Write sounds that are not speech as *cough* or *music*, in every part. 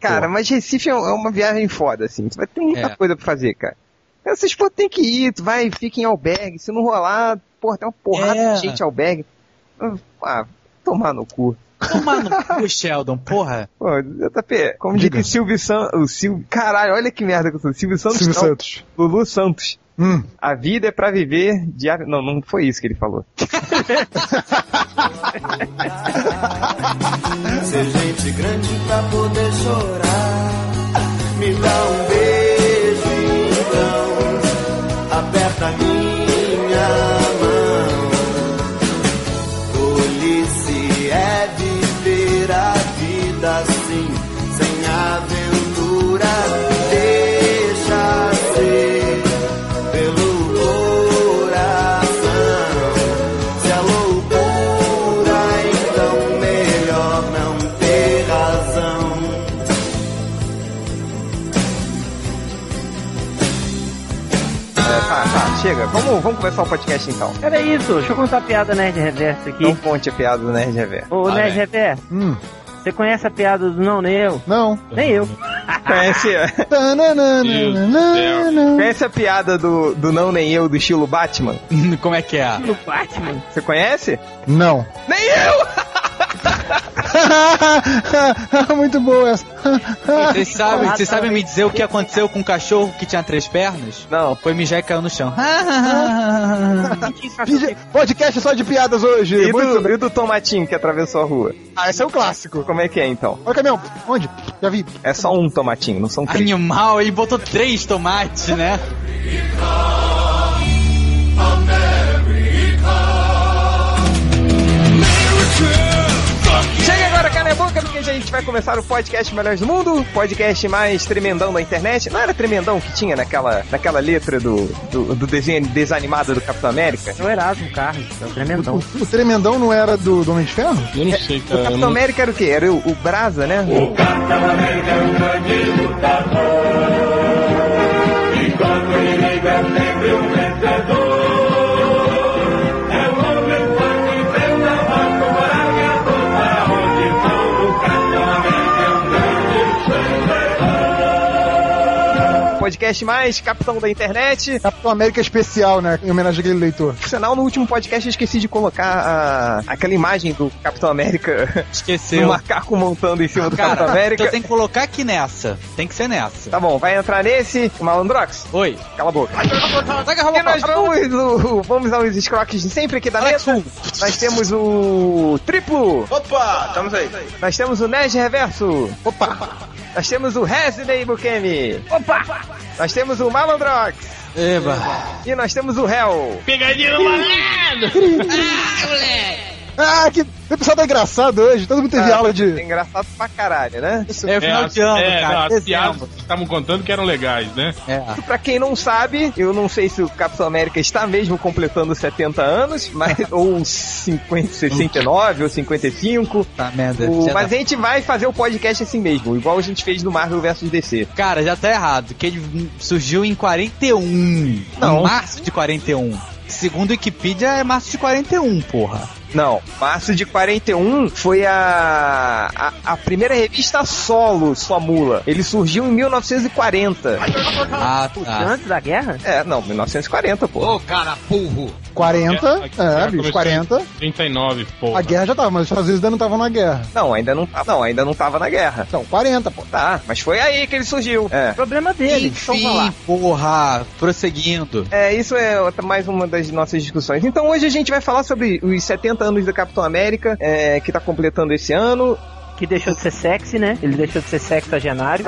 Cara, porra. mas Recife é uma viagem foda, assim. Tu vai ter muita É. coisa pra fazer, cara. Essas pô, tem que ir, tu vai, fica em albergue. Se não rolar, porra, tem uma porrada É. de gente em albergue. Ah, tomar no cu. Tomar no *laughs* cu, Sheldon, porra. Pô, JP, como Diga. diz o Silvio Santos. O Silvio. Caralho, olha que merda que eu sou. Silvio Santos. Silvio não, Santos. Lulu Santos. Hum. A vida é pra viver diário. Não, não foi isso que ele falou. *laughs* Ser gente grande pra poder chorar. Me dá um beijo, Vamos, vamos começar o podcast então. Era isso, deixa eu contar a piada Nerd Reverso aqui. Não conte a piada do Nerd Rever. Ô, Ah, Nerd é. Reverso, Hum. você conhece a piada do não, nem eu? Não. Nem eu. *laughs* Conhece, conhece a piada do, do Não Nem Eu, do estilo Batman? *laughs* Como é que é? No Batman. Você conhece? Não. Nem eu! *laughs* *laughs* Muito boa essa. Vocês sabem, vocês sabem me dizer o que aconteceu com o cachorro que tinha três pernas? Não. Foi mijar e caiu no chão. *laughs* Podcast só de piadas hoje. E Muito do, bem. e do Tomatinho que atravessou a rua? Ah, esse é o clássico. Como é que é então? Olha o caminhão. Onde? Já vi. É só um tomatinho, não são três. Animal, ele botou três tomates, né? *laughs* É boca, porque a gente vai começar o podcast Melhores do Mundo, podcast mais tremendão da internet. Não era tremendão que tinha naquela, naquela letra do, do, do desenho desanimado do Capitão América? É o Erasmo Carlos, é o tremendão. O, o tremendão não era do, do Homem de Ferro? Eu não sei, O cara. eu Capitão não- América era o quê? Era o, o Brasa, né? Podcast mais Capitão da Internet. Capitão América Especial, né? Em homenagem àquele leitor. Por sinal, no último podcast eu esqueci de colocar a, aquela imagem do Capitão América Esqueceu. macaco montando em cima do Capitão Cara, América. então tem que colocar aqui nessa. Tem que ser nessa. Tá bom, vai entrar nesse, Malandrox. Oi. Cala a boca. E roupa, nós vamos, o, vamos aos escroques de sempre aqui da mesa. Nós temos o triplo. Opa, estamos aí. Nós temos o Nerd Reverso. Opa. Nós temos o Resident Bukemi. Opa. Nós temos o Malandrox. Eba. E nós temos o Hell. Pegadinha no malandro! Ah, que o pessoal tá engraçado hoje. Todo mundo teve Ah, aula É de. engraçado pra caralho, né? É o final as- de ano, é, cara. não, as piadas que estavam contando que eram legais, né? É. Pra quem não sabe, eu não sei se o Capitão América está mesmo completando 70 anos, mas *laughs* ou 50, 69 ou 55. Tá merda. O- Já mas tá- a gente vai fazer o podcast assim mesmo, igual a gente fez no Marvel vs DC. Cara, já tá errado, que ele surgiu em 41. Não. Em março de 41. Segundo o Wikipedia, é março de 41, porra. Não, março de 41 foi a, a, a primeira revista solo, sua mula. Ele surgiu em 1940. Ah, Puta, tá. antes da guerra? É, não, 1940, pô. 40. A É, bicho, começou 40. em 39, porra. A guerra já tava, mas os Estados Unidos ainda não estavam na guerra. Não, ainda não, não, ainda não tava na guerra. Então, 40, pô. Tá, mas foi aí que ele surgiu. É. Problema dele, então. Enfim, porra, prosseguindo. É, isso é mais uma das nossas discussões. Então hoje a gente vai falar sobre os 70 anos do Capitão América, é, que tá completando esse ano. Que deixou de ser sexy, né? Ele deixou de ser sexagenário.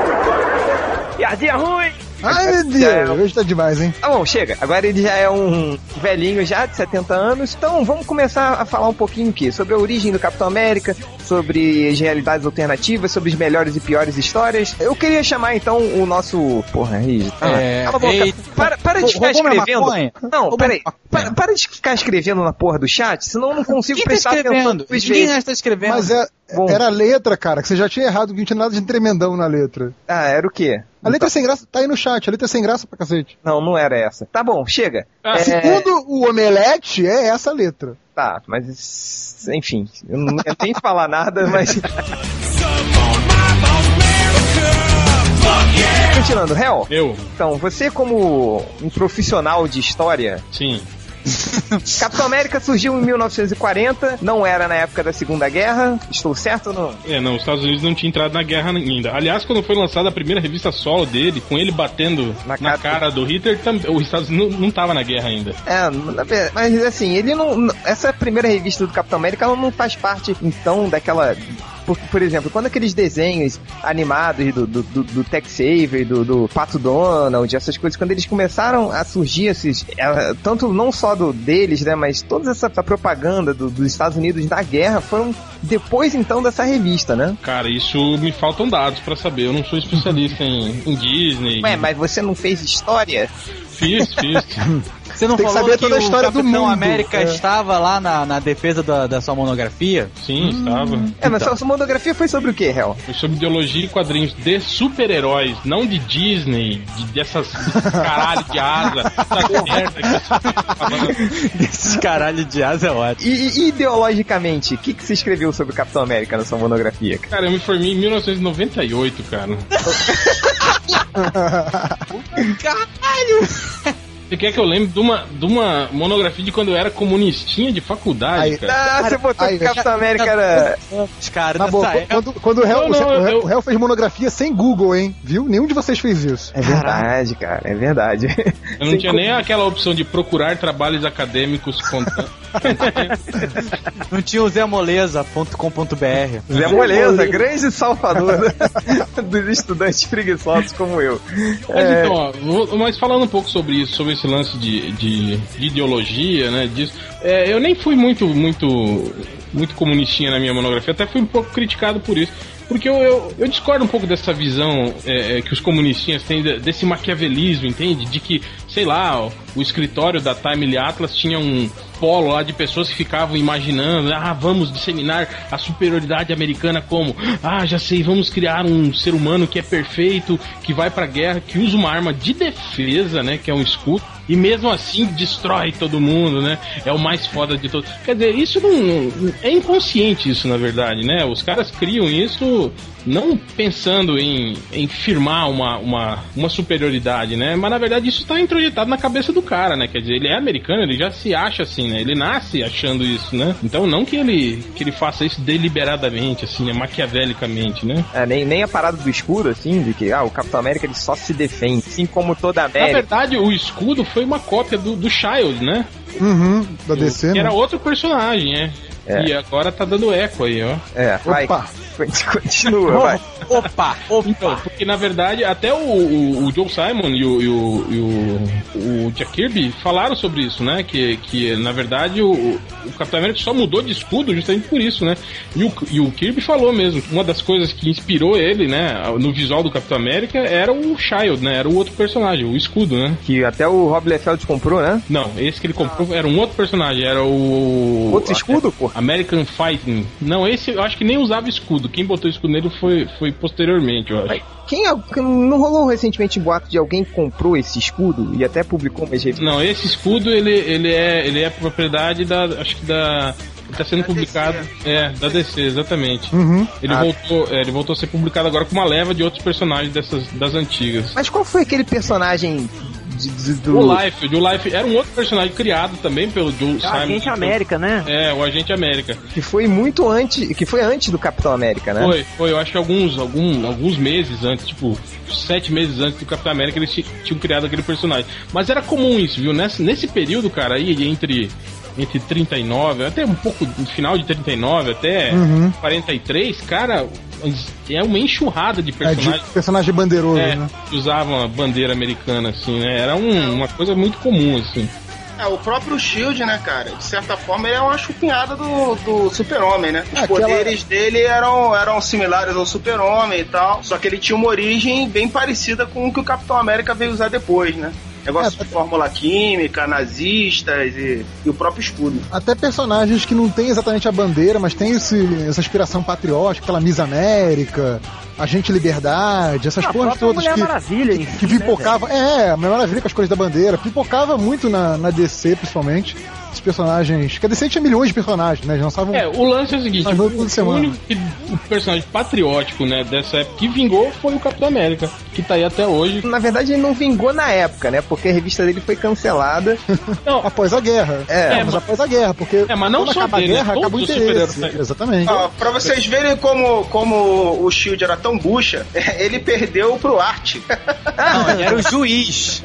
Piadinha ruim! Ai, meu É. Deus, hoje tá demais, hein? Tá bom, chega. Agora ele já é um velhinho já, de 70 anos. Então vamos começar a falar um pouquinho aqui sobre a origem do Capitão América, sobre as realidades alternativas, sobre as melhores e piores histórias. Eu queria chamar então o nosso... Porra, Riz. É, cala a boca. eita. Para, para de ficar escrevendo. Não, peraí. Para, para de ficar escrevendo na porra do chat, senão eu não consigo Quem tá prestar atenção. escrevendo? duas Ninguém vezes. mais tá escrevendo. Mas é, Bom. era a letra, cara, que você já tinha errado, que não tinha nada de tremendão na letra. Ah, era o quê? A letra sem graça tá aí no chat, a letra sem graça pra cacete. Não, não era essa. Tá bom, chega. Ah, É, Segundo o Omelete, é essa a letra. Tá, mas enfim, eu não ia nem falar nada, mas *laughs* Continuando, Hel, Eu, então, você como um profissional de história, sim. *laughs* Capitão América surgiu em 1940, não era na época da Segunda Guerra, estou certo ou não? É, não, os Estados Unidos não tinha entrado na guerra ainda. Aliás, quando foi lançada a primeira revista solo dele, com ele batendo Na na, cara- do Hitler, os Estados Unidos não, não tava na guerra ainda. É, mas assim, ele não. Essa primeira revista do Capitão América ela não faz parte, então, daquela. Por, por exemplo, quando aqueles desenhos animados do, do, do, do Tex Saver, do, do Pato Donald, essas coisas, quando eles começaram a surgir esses. é, tanto não só do deles, né, mas toda essa propaganda do- dos Estados Unidos da guerra foram depois então dessa revista, né? Cara, isso me faltam dados pra saber. Eu não sou especialista em, em Disney. Ué, mas você não fez história? Fiz, fiz. *laughs* Você não Tem que falou saber que toda a o história do Capitão mundo. América É. estava lá na, na defesa da, da sua monografia? Sim, estava. É, mas sua, sua monografia foi sobre o que, Hel? Foi sobre ideologia e quadrinhos de super-heróis, não de Disney, de, dessas desses caralho de asa, essa merda que tá. *laughs* Esse caralho de asa é ótimo. E, e ideologicamente, o que, que você escreveu sobre o Capitão América na sua monografia? cara? Cara, eu me formei em 1998, cara. *laughs* Você quer que eu lembre de uma, de uma monografia de quando eu era comunistinha de faculdade, Aí, cara? Ah, você botou aí, que o Capitão América era. Os caras Tá época. quando, quando o réu, Não, não, o, réu- eu- o réu fez monografia sem Google, hein? Viu? Nenhum de vocês fez isso. É verdade, cara, é verdade. Eu não tinha nem aquela opção de procurar trabalhos acadêmicos contando. *laughs* Não tinha o zemoleza.com.br. Zé Moleza, grande salvador *laughs* dos estudantes preguiçosos como eu. Mas então, ó, mas falando um pouco sobre isso, sobre esse lance de, de, de ideologia, né, disso, é, eu nem fui muito, muito, muito comunistinha na minha monografia, até fui um pouco criticado por isso. Porque eu, eu, eu discordo um pouco dessa visão é, é, que os comunistinhas têm de- desse maquiavelismo, entende? De que, sei lá, o escritório da Time Atlas tinha um polo lá de pessoas que ficavam imaginando, ah, vamos disseminar a superioridade americana como, ah, já sei, vamos criar um ser humano que é perfeito, que vai pra guerra, que usa uma arma de defesa, né, que é um escudo, e mesmo assim destrói todo mundo, né? É o mais foda de todos. Quer dizer, isso não é inconsciente isso, na verdade, né? Os caras criam isso não pensando em, em firmar uma, uma, uma superioridade, né? Mas na verdade isso está introjetado na cabeça do cara, né? Quer dizer, ele é americano, ele já se acha assim, né? Ele nasce achando isso, né? Então não que ele, que ele faça isso deliberadamente, assim, né? Maquiavelicamente, né? É, nem, nem a parada do escudo, assim, de que ah, o Capitão América ele só se defende, assim como toda a Na América. verdade, o escudo foi uma cópia do, do Child, né? Uhum, da DC, que né? era outro personagem, é. É. E agora tá dando eco aí, ó. É, vai. *laughs* Opa. Continua, vai. Opa, opa. Então, porque na verdade até o, o, o Joe Simon e o, e o, e o, o Jack Kirby falaram sobre isso, né? Que, que na verdade o, o Capitão América só mudou de escudo justamente por isso, né? E o, e o Kirby falou mesmo, que uma das coisas que inspirou ele, né, no visual do Capitão América era o Child, né? Era o outro personagem, o escudo, né? Que até o Rob Liefeld comprou, né? Não, esse que ele comprou era um outro personagem, era o. Outro escudo, pô. American Fighting. Não, esse eu acho que nem usava escudo. Quem botou escudo nele foi, foi posteriormente, eu acho. Quem é- não rolou recentemente boato de alguém que comprou esse escudo e até publicou umas revistas? Não, esse escudo ele, ele, é, ele é propriedade da. Acho que da. Ele tá sendo publicado. É, da DC, exatamente. Uhum. Ele, Ah. voltou, é, ele voltou a ser publicado agora com uma leva de outros personagens dessas, das antigas. Mas qual foi aquele personagem de- de- do. O Life, o Life era um outro personagem criado também pelo Joe A Simon. gente América, né? É, o Agente América. Que foi muito antes. Que foi antes do Capitão América, né? Foi, foi, eu acho que alguns, algum, alguns meses antes, tipo, sete meses antes do Capitão América, eles ti- tinham criado aquele personagem. Mas era comum isso, viu? Nesse, nesse período, cara, aí entre, entre 39, até um pouco no final de 39 até Uhum. 43, cara, é uma enxurrada de É de personagens. personagem bandeiroso, É, né? que usavam a bandeira americana, assim, né? Era um- uma coisa muito comum, assim. É, o próprio Shield, né, cara? De certa forma, ele é uma chupinhada do, do Super-Homem, né? Os Aquela- poderes dele eram, eram similares ao Super-Homem e tal. Só que ele tinha uma origem bem parecida com o que o Capitão América veio usar depois, né? Negócio É, de fórmula química, nazistas e, e o próprio escudo. Até personagens que não tem exatamente a bandeira, mas tem esse- essa inspiração patriótica, aquela Miss América, Agente Liberdade, essas A porras própria todas Mulher que, Maravilha em que si, né, pipocava. é, a Mulher Maravilha com as cores da bandeira, pipocava muito na, na DC, principalmente. Personagens. Que a DC tinha milhões de personagens, né? Já lançavam. É, o lance é o seguinte: Mas o, semana. único personagem patriótico, né, dessa época que vingou foi o Capitão América, que tá aí até hoje. Na verdade, ele não vingou na época, né? Porque a revista dele foi cancelada. *laughs* Não, Após a guerra. É, mas após a guerra, porque É, mas não só acaba dele, a guerra, né? acaba o Todos os interesse. Exatamente. Ó, pra vocês verem como, como o Shield era tão bucha, *laughs* ele perdeu pro Art. Não, *laughs* ele era o juiz.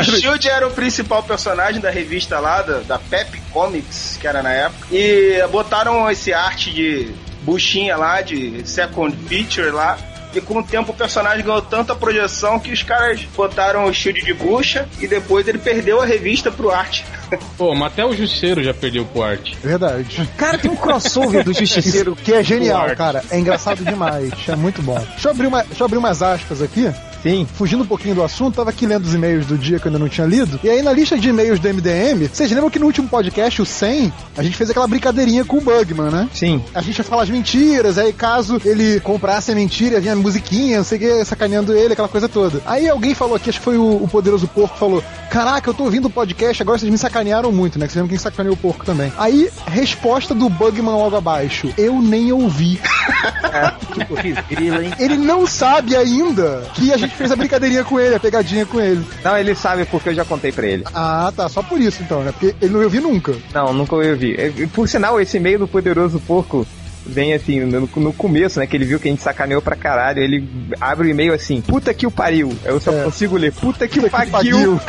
O Shield era o principal personagem da revista lá, da, da Pep Comics, que era na época. E botaram esse arte de buchinha lá, de second feature lá. E com o tempo o personagem ganhou tanta projeção que os caras botaram o Shield de bucha e depois ele perdeu a revista pro arte. *laughs* pô, mas até o Justiceiro já perdeu pro arte. Verdade. Cara, tem um crossover do Justiceiro. *laughs* Que é genial, cara. É engraçado demais. É muito bom. Deixa eu abrir, uma, deixa eu abrir umas aspas aqui. Sim. Fugindo um pouquinho do assunto, tava aqui lendo os e-mails do dia que eu ainda não tinha lido. E aí, na lista de e-mails do MDM, vocês lembram que no último podcast, o 100, a gente fez aquela brincadeirinha com o Bugman, né? Sim. A gente ia falar as mentiras, aí caso ele comprasse a mentira, vinha a musiquinha, não sei o que, sacaneando ele, aquela coisa toda. Aí alguém falou aqui, acho que foi o, o Poderoso Porco, falou: Caraca, eu tô ouvindo o podcast, agora vocês me sacanearam muito, né? Que vocês lembram quem sacaneou o porco também. Aí, resposta do Bugman logo abaixo: Eu nem ouvi. *laughs* Grila, hein? Ele não sabe ainda que a gente fez a brincadeirinha com ele, a pegadinha com ele. Não, ele sabe porque eu já contei pra ele. Ah, tá, só por isso então, né? Porque ele não ouviu nunca. Não, nunca ouvi. E, Por sinal, esse e-mail do Poderoso Porco vem assim, no, no começo, né? Que ele viu que a gente sacaneou pra caralho. Ele abre o e-mail assim, puta que o pariu. Eu só É. consigo ler, puta que o Que pariu. *laughs* *laughs*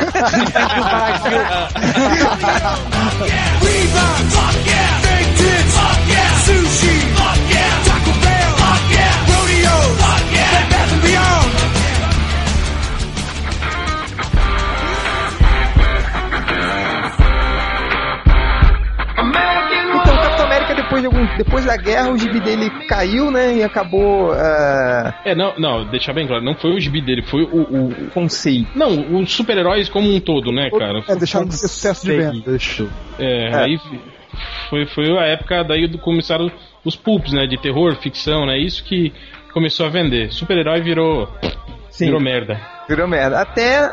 Então, *laughs* depois, de algum, depois da guerra, o gibi dele caiu, né? E acabou. ah, É, não, não, deixar bem claro, não foi o gibi dele, foi o. o conceito. não, os super-heróis como um todo, né, cara? É, deixaram de ser sucesso de vendas. É, É. aí foi, foi a época daí do começaram os pulps, né? De terror, ficção, né? Isso que começou a vender. Super-herói virou. Sim. Virou merda. Virou merda. Até.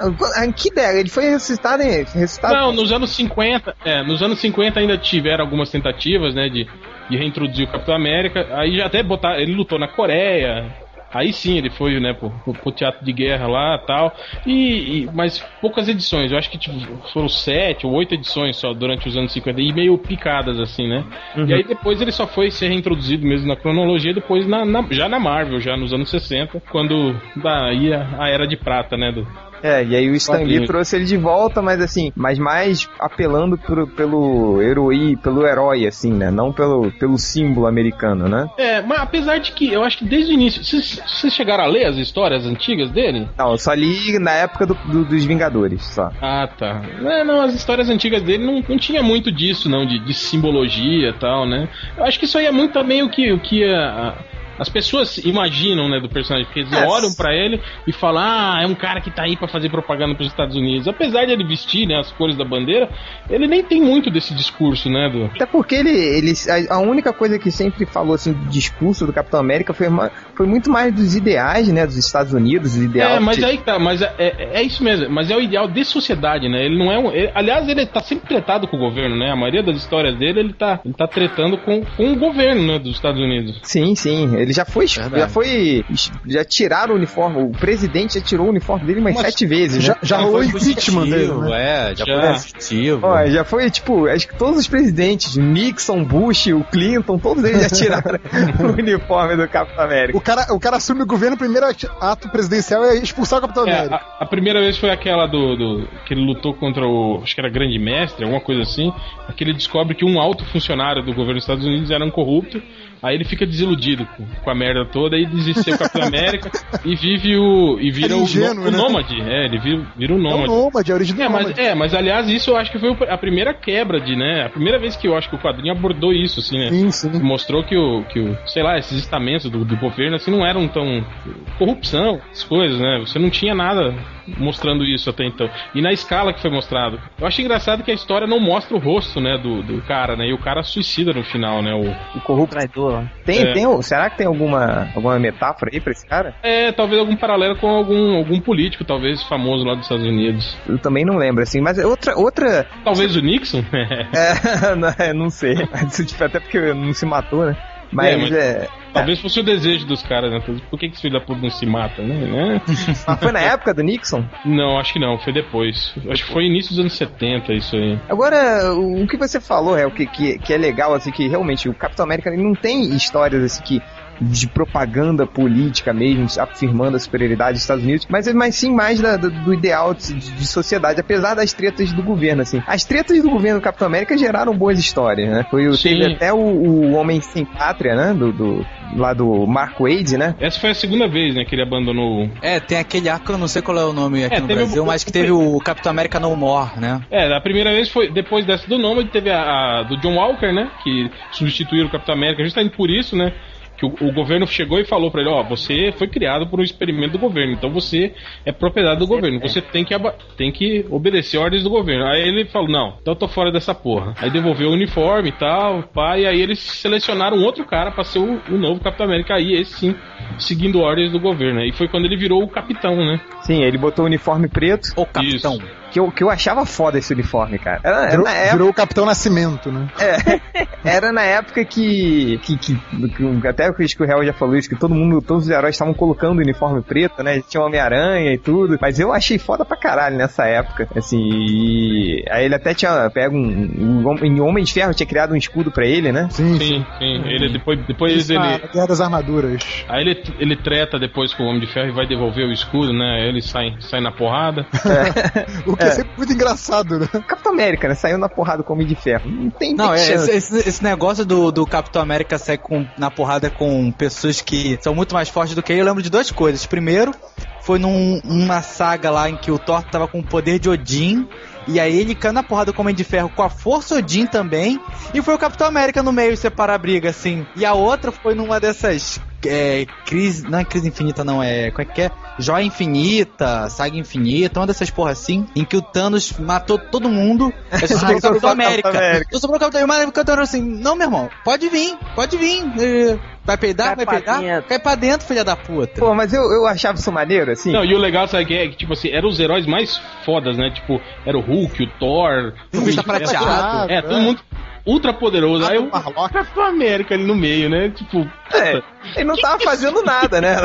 Que ideia? Ele foi ressuscitado em. Ressuscitado Não, nos anos 50, é, nos anos 50 ainda tiveram algumas tentativas, né, de, de reintroduzir o Capitão América. Aí já até botar, ele lutou na Coreia. Aí sim ele foi, né, pro, pro- teatro de guerra lá, tal. E, e- mas poucas edições. Eu acho que tipo, foram sete ou oito edições só durante os anos 50 e meio picadas assim, né? E aí depois ele só foi ser reintroduzido mesmo na cronologia depois na, na- já na Marvel, já nos anos 60, quando daí a, a era de prata, né, do, É, e aí o Stan Lee trouxe ele de volta, mas assim, mas mais apelando pro, pelo herói, pelo herói, assim, né? Não pelo, pelo símbolo americano, né? É, mas apesar de que eu acho que desde o início. Vocês vocês chegaram a ler as histórias antigas dele? Não, eu só li na época do, do- dos Vingadores, só. Ah, tá. É, não, as histórias antigas dele não, não tinha muito disso, não, de, de simbologia e tal, né? Eu acho que isso aí é muito também o que, o que a- a- as pessoas imaginam, né, do personagem, porque eles olham pra ele e falam, ah, é um cara que tá aí pra fazer propaganda pros Estados Unidos. Apesar de ele vestir, né, as cores da bandeira, ele nem tem muito desse discurso, né, do... Até porque ele, ele a, única coisa que sempre falou assim do discurso do Capitão América foi, ma- foi muito mais dos ideais, né, dos Estados Unidos, os ideais. É, mas aí tá, mas é, é, é isso mesmo, mas é o ideal de sociedade, né? Ele não é um. ele- aliás, ele tá sempre tretado com o governo, né? A maioria das histórias dele, ele tá, ele tá tretando com, com o governo, né, dos Estados Unidos. Sim, sim. Ele já foi. Verdade. Já foi. Já tiraram o uniforme. O presidente já tirou o uniforme dele umas Mas sete vezes, Já, né? já Já rolou foi impeachment dele, né? É, já, Já. foi. Ó, já foi, tipo, acho que todos os presidentes, Nixon, Bush, o Clinton, todos eles já tiraram *laughs* o uniforme do Capitão América. O cara, o cara assume o governo, o primeiro ato presidencial é expulsar o Capitão É, América. a, a primeira vez foi aquela do, do- que ele lutou contra o. Acho que era Grande Mestre, alguma coisa assim. Que ele descobre que um alto funcionário do governo dos Estados Unidos era um corrupto. Aí ele fica desiludido com, com a merda toda e desiste ser o Capitão América e vive o. e vira é o, ingênuo, o né? nômade. É, ele vira, vira o É o nômade. Nômade, a origem do É mas, Nômade. é, mas aliás, isso eu acho que foi o- a primeira quebra de, né? A primeira vez que eu acho que o quadrinho abordou isso, assim, né? Sim, sim. Mostrou que o, que o, sei lá, esses estamentos do, do governo, assim, não eram tão. corrupção, as coisas, né? Você não tinha nada mostrando isso até então. E na escala que foi mostrado. Eu achei engraçado que a história não mostra o rosto, né, do, do cara, né? E o cara suicida no final, né? O, O corrupto. Tem, É. tem, será que tem alguma, alguma metáfora aí pra esse cara? É, talvez algum paralelo com algum, algum político, talvez famoso lá dos Estados Unidos. Eu também não lembro, assim, mas é outra. outra Talvez o Nixon? é, *laughs* não, é, não sei. Tipo, até porque não se matou, né? Mas É, mas- é. Talvez fosse o desejo dos caras, né? Por que, que esse filho da puta não se mata, né? né? Mas foi na época do Nixon? Não, acho que não, foi depois. Acho que foi início dos anos 70 isso aí. Agora, o que você falou é o que, que, que é legal, assim, que realmente o Capitão América ele não tem histórias assim que de propaganda política mesmo, afirmando a superioridade dos Estados Unidos, mas, mas sim mais da- do, do ideal de, de sociedade, apesar das tretas do governo, assim. As tretas do governo do Capitão América geraram boas histórias, né? Foi, Sim. teve até o, o Homem Sem Pátria, né? Do, do- lá do Mark Wade, né? Essa foi a segunda vez, né, que ele abandonou. É, tem aquele arco, eu não sei qual é o nome aqui É, no Brasil, o- mas que teve o Capitão América No More, né? É, a primeira vez foi depois dessa do Nomad, teve a, a do John Walker, né? Que substituíram o Capitão América, justamente por isso, né? Que o, o governo chegou e falou pra ele, ó, você foi criado por um experimento do governo, então você é propriedade do governo, você tem que, tem que obedecer ordens do governo. Aí ele falou, não, então eu tô fora dessa porra. Aí devolveu o uniforme e tal, pá, e aí eles selecionaram outro cara pra ser o, o novo Capitão América, aí esse sim, seguindo ordens do governo. E foi quando ele virou o capitão, né? Sim, ele botou o uniforme preto, O Capitão. Isso. Que eu, que eu achava foda esse uniforme, cara. Era, era Virou, na época virou o Capitão Nascimento, né? Era na época que, que, que, que- até acho que o Real já falou isso, que todo mundo, todos os heróis estavam colocando o uniforme preto, né? Tinha o Homem-Aranha e tudo. Mas eu achei foda pra caralho nessa época. Assim, e aí ele até tinha pego um. um, um em Homem de Ferro tinha criado um escudo pra ele, né? Sim, Sim, sim. Ele depois, depois Isso ele. na Guerra das Armaduras. Aí ele, ele treta depois com o Homem de Ferro e vai devolver o escudo, né? Aí ele sai, sai na porrada. *laughs* *laughs* O que é. sempre muito engraçado, né? Capitão América, né? Saiu na porrada com o Homem de Ferro. Não tem Não, é, esse, esse- esse negócio do, do Capitão América sair com, na porrada com pessoas que são muito mais fortes do que ele, eu lembro de duas coisas. Primeiro, foi num- numa saga lá em que o Thor tava com o poder de Odin. E aí ele caiu na porrada com o Homem de Ferro com a Força Odin também. E foi o Capitão América no meio separar a briga, assim. E a outra foi numa dessas. É, crise. Não é crise infinita, não. É. Como é que é? Joia Infinita, Saga Infinita, uma dessas porra assim. Em que o Thanos matou todo mundo. Aí só sobrou o Capitão América. América. Só sobrou o Capitão América. O Capitão América assim: Não, meu irmão, pode vir, pode vir. Eh, Vai peidar, vai peidar? dentro. Cai pra dentro, filha da puta. Pô, mas eu, eu achava isso maneiro, assim. Não, e o legal, sabe, que é que, tipo assim, eram os heróis mais fodas, né? Tipo, era o Hulk, o Thor. O bicho tá era- prateado. É, todo mundo ultra poderoso. Aí o Marlock. Capitão América ali no meio, né? Tipo, É, ele não tava fazendo nada, né?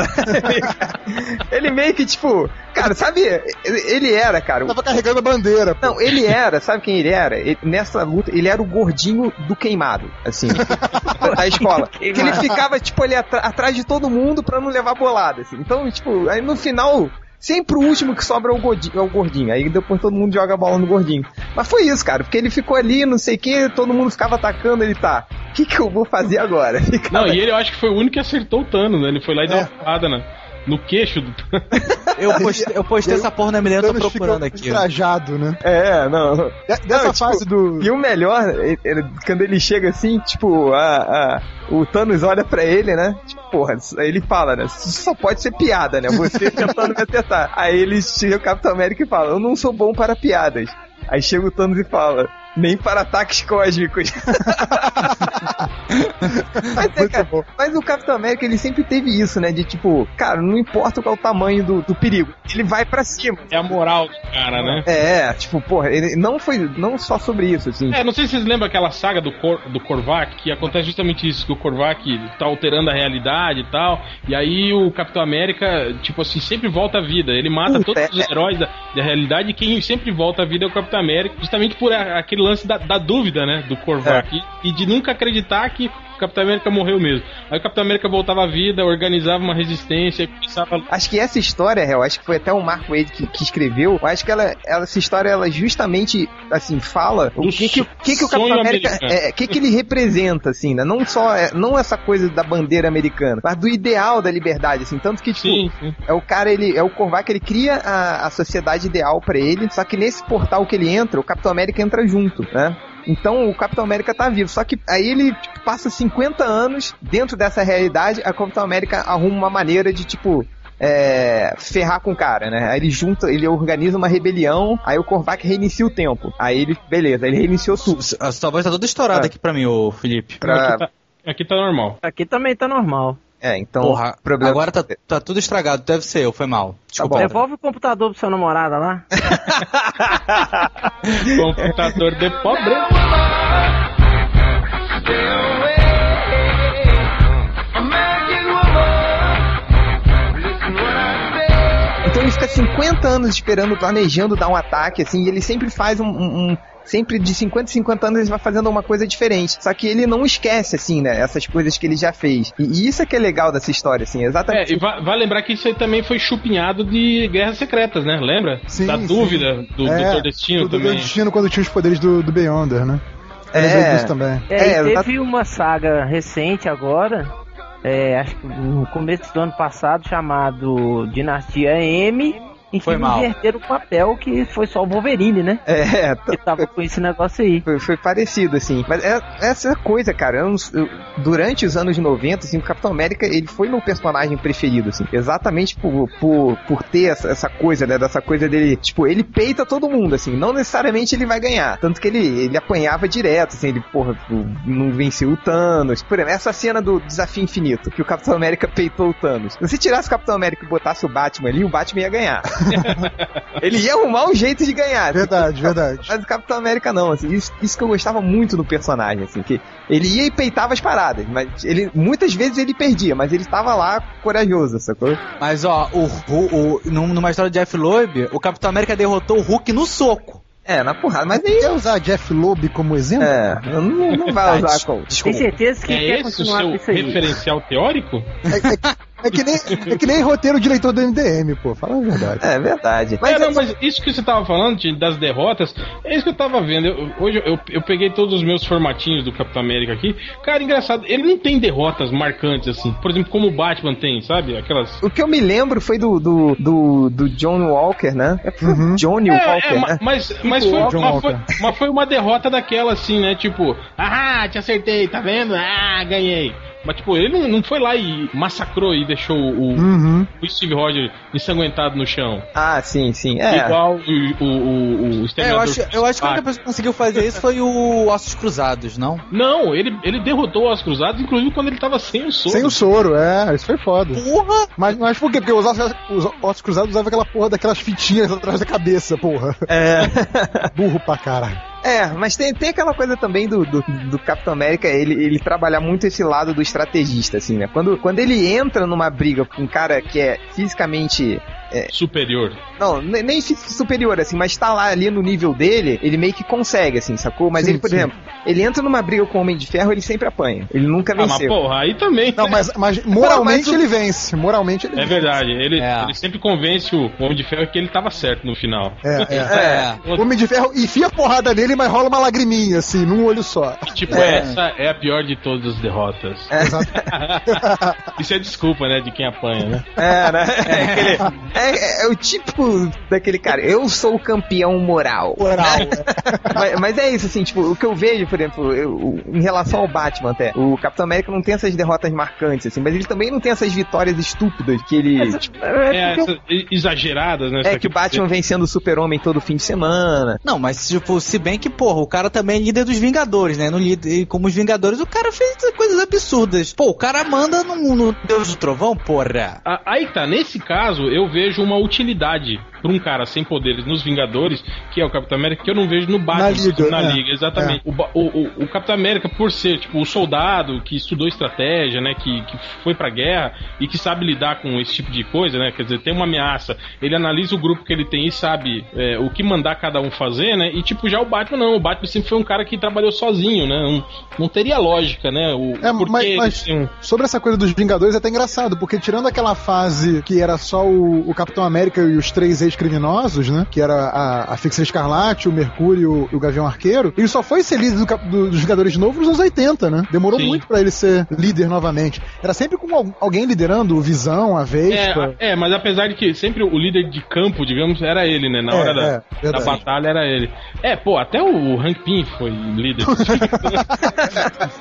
*laughs* ele meio que, tipo, cara, sabe? Ele era, cara. Tava carregando a bandeira. pô. Não, ele era, sabe quem ele era? Ele- nessa luta, ele era o gordinho do queimado, assim, *laughs* da escola. Que ele ficava, tipo, ali atrás de todo mundo pra não levar bolada, assim. Então, tipo, aí no final, sempre o último que sobra é o gordinho. É o gordinho. Aí depois todo mundo joga a bola no gordinho. Mas foi isso, cara, porque ele ficou ali, não sei o que, todo mundo ficava atacando, ele tá. O que, que eu vou fazer agora? *laughs* Ficava- não, e ele eu acho que foi o único que acertou o Thanos, né? Ele foi lá e deu É. uma porrada na- no queixo do Thanos. Eu postei, eu postei essa porra na MDM, eu tô procurando aqui. Trajado, né? É, não. De- Dessa Não, fase tipo, do. E o melhor, é- é quando ele chega assim, tipo, a, a- o Thanos olha pra ele, né? Tipo, porra, ele fala, né? Isso só pode ser piada, né? Você tentando me acertar. Aí ele chega o Capitão América e fala, eu não sou bom para piadas. Aí chega o Thanos e fala, nem para ataques cósmicos. *laughs* mas, é, cara, mas o Capitão América, ele sempre teve isso, né? De tipo, cara, não importa qual é o tamanho do, do perigo, ele vai pra cima. É a moral do cara, né? É, tipo, porra, ele não foi não só sobre isso, assim. É, não sei se vocês lembram aquela saga do, Cor, do Korvac, que acontece justamente isso, que o Korvac tá alterando a realidade e tal, e aí o Capitão América, tipo assim, sempre volta à vida. Ele mata Puta, todos os é- heróis da, da realidade e quem sempre volta à vida é o Capitão América, justamente por a- aquele lance da, da dúvida, né, do Korvac, e, e de nunca acreditar que Capitão América morreu mesmo. Aí o Capitão América voltava à vida, organizava uma resistência, começava Acho que essa história, Hel, acho que foi até o Mark Wade que, que escreveu. Eu acho que ela, ela- essa história, ela justamente, assim, fala o que que, o que, que o Capitão América, é, que que ele representa, assim, né? Não só, é, não essa coisa da bandeira americana, mas do ideal da liberdade, assim. Tanto que, tipo, Sim, sim. é o cara, ele, é o Korvac, ele cria a, a sociedade ideal pra ele, só que nesse portal que ele entra, o Capitão América entra junto, né? Então o Capitão América tá vivo. Só que aí ele tipo, passa 50 anos dentro dessa realidade, a Capitão América arruma uma maneira de, tipo, é, ferrar com o cara, né? Aí ele junta, ele organiza uma rebelião, aí o Korvac reinicia o tempo. Aí ele, beleza, ele reiniciou tudo. A sua voz tá toda estourada É. aqui pra mim, ô Felipe. Pra- Aqui, tá, aqui tá normal. Aqui também tá normal. É, então, Porra, problema... agora tá, tá tudo estragado, deve ser, eu foi mal. Desculpa. bom. Devolve o computador pro seu namorado lá. *laughs* Computador de pobre. Então ele fica 50 anos esperando, planejando dar um ataque, assim, e ele sempre faz um. um- um- sempre de 50 em 50 anos ele vai fazendo uma coisa diferente. Só que ele não esquece, assim, né? Essas coisas que ele já fez. E, e isso é que é legal dessa história, assim, É, exatamente. e va- vai lembrar que isso aí também foi chupinhado de Guerras Secretas, né? Lembra? Sim, da sim. dúvida do É, Dr. Destino do também. Destino quando tinha os poderes do, do Beyonder, né? É. Disso também. É, É, e teve uma saga recente agora, é, acho que no começo do ano passado, chamado Dinastia M, em que Foi mal. inverteram o papel que foi só o Wolverine, né? É, Que tava com esse negócio aí. Foi, foi parecido, assim. Mas é, essa coisa, cara, eu eu- durante os anos 90, assim, o Capitão América, ele foi meu personagem preferido, assim. Exatamente por, por, por ter essa, essa coisa, né? Dessa coisa dele, tipo, ele peita todo mundo, assim. Não necessariamente ele vai ganhar. Tanto que ele, ele apanhava direto, assim. Ele, porra, não venceu o Thanos. Por exemplo, essa cena do Desafio Infinito, que o Capitão América *laughs* peitou o Thanos. Se você tirasse o Capitão América e botasse o Batman ali, o Batman ia ganhar. *laughs* ele ia arrumar um jeito de ganhar. assim. Verdade, verdade. Mas o Capitão América não, assim, isso, isso que eu gostava muito do personagem, assim, que ele ia e peitava as paradas, mas ele muitas vezes ele perdia, mas ele tava lá corajoso, sacou? Mas ó, o, o, o, num- numa história de Jeff Loeb, o Capitão América derrotou o Hulk no soco. É, na porrada, mas aí Quer usar Jeff Loeb como exemplo? é, não, não vai usar com. Tem certeza que É quer esse o continuar com seu isso aí. referencial teórico? É, é- é que nem, é que nem roteiro de leitor do MDM, pô. Fala a verdade. É verdade. Mas, Mas, é, não, mas isso que você tava falando de- das derrotas, é isso que eu tava vendo. Eu- hoje eu, eu peguei todos os meus formatinhos do Capitão América aqui. Cara, engraçado, ele não tem derrotas marcantes assim. Por exemplo, como o Batman tem, sabe? Aquelas. o que eu me lembro foi do, do, do, do John Walker, né? É foi Uhum. Johnny É, Walker, é, né? mas, mas, foi, John mas, foi, Walker. mas foi uma derrota daquela assim, né? Tipo, ah, te acertei, tá vendo? Ah, ganhei. Mas, tipo, ele não- não foi lá e massacrou e deixou o, Uhum. o Steve Rogers ensanguentado no chão. Ah, sim, sim. É. Igual o, o, o, o É, eu acho, eu acho que a única pessoa que conseguiu fazer isso foi o Ossos Cruzados, não? Não, ele, ele derrotou os Cruzados, inclusive quando ele tava sem o soro. Sem o soro, é, isso foi foda. Porra! Mas, mas por quê? Porque os ossos, os ossos cruzados usavam aquela porra daquelas fitinhas atrás da cabeça, porra. É. *laughs* Burro pra caralho. É, mas tem, tem aquela coisa também do, do, do Capitão América, ele, ele trabalhar muito esse lado do estrategista, assim, né? Quando, quando ele entra numa briga com um cara que é fisicamente. Superior. Não, ne- nem superior, assim, mas tá lá ali no nível dele, ele meio que consegue, assim, sacou? Mas Sim, ele, por sim. exemplo, ele entra numa briga com o Homem de Ferro, ele sempre apanha. Ele nunca Ah, mas venceu. porra, aí também. Não, né? mas, mas moralmente mas o- ele vence. Moralmente ele É vence. verdade, ele, É. ele sempre convence o Homem de Ferro que ele tava certo no final. É, é. *laughs* É. O Homem de Ferro enfia a porrada nele, mas rola uma lagriminha, assim, num olho só. Tipo, É. essa é a pior de todas as derrotas. Exato. *laughs* Isso é desculpa, né, de quem apanha, né? É, né? *laughs* É, aquele- é- é o tipo daquele cara, eu sou o campeão moral. Moral. *laughs* mas, mas é isso, assim, tipo, o que eu vejo, por exemplo, eu- em relação ao Batman até, o Capitão América não tem essas derrotas marcantes, assim, mas ele também não tem essas vitórias estúpidas que ele. tipo, É, É, porque essas exageradas, né? é essa que o Batman vencendo o Super-Homem todo fim de semana. Não, mas tipo, se bem que, porra, o cara também é líder dos Vingadores, né? No líder, e como os Vingadores, o cara fez coisas absurdas. Pô, o cara manda no, no Deus do Trovão, porra. Aí tá, nesse caso eu vejo uma utilidade pra um cara sem poderes nos Vingadores, que é o Capitão América, que eu não vejo no Batman, Na Liga, na é. Liga, exatamente. O, ba- o, o- o Capitão América, por ser tipo o soldado que estudou estratégia, né, que, que foi pra guerra e que sabe lidar com esse tipo de coisa, né, quer dizer, tem uma ameaça, ele analisa o grupo que ele tem e sabe é, o que mandar cada um fazer, né, e tipo, já o Batman não, o Batman sempre foi um cara que trabalhou sozinho, né, não, não teria lógica, né, o, É, porque mas, mas um- sobre essa coisa dos Vingadores é até engraçado, porque tirando aquela fase que era só o, o Capitão América e os três ex-criminosos, né? Que era a, a Feiticeira Escarlate, o Mercúrio e o Gavião Arqueiro, ele só foi ser líder do do- dos Vingadores de novo nos anos 80, né? Demorou Sim. muito pra ele ser líder novamente. Era sempre com al- alguém liderando, o Visão, a Vespa. É, é, mas apesar de que sempre o líder de campo, digamos, era ele, né? Na É, hora da, é, da batalha era ele. É, pô, até o Hank Pym foi líder. *laughs*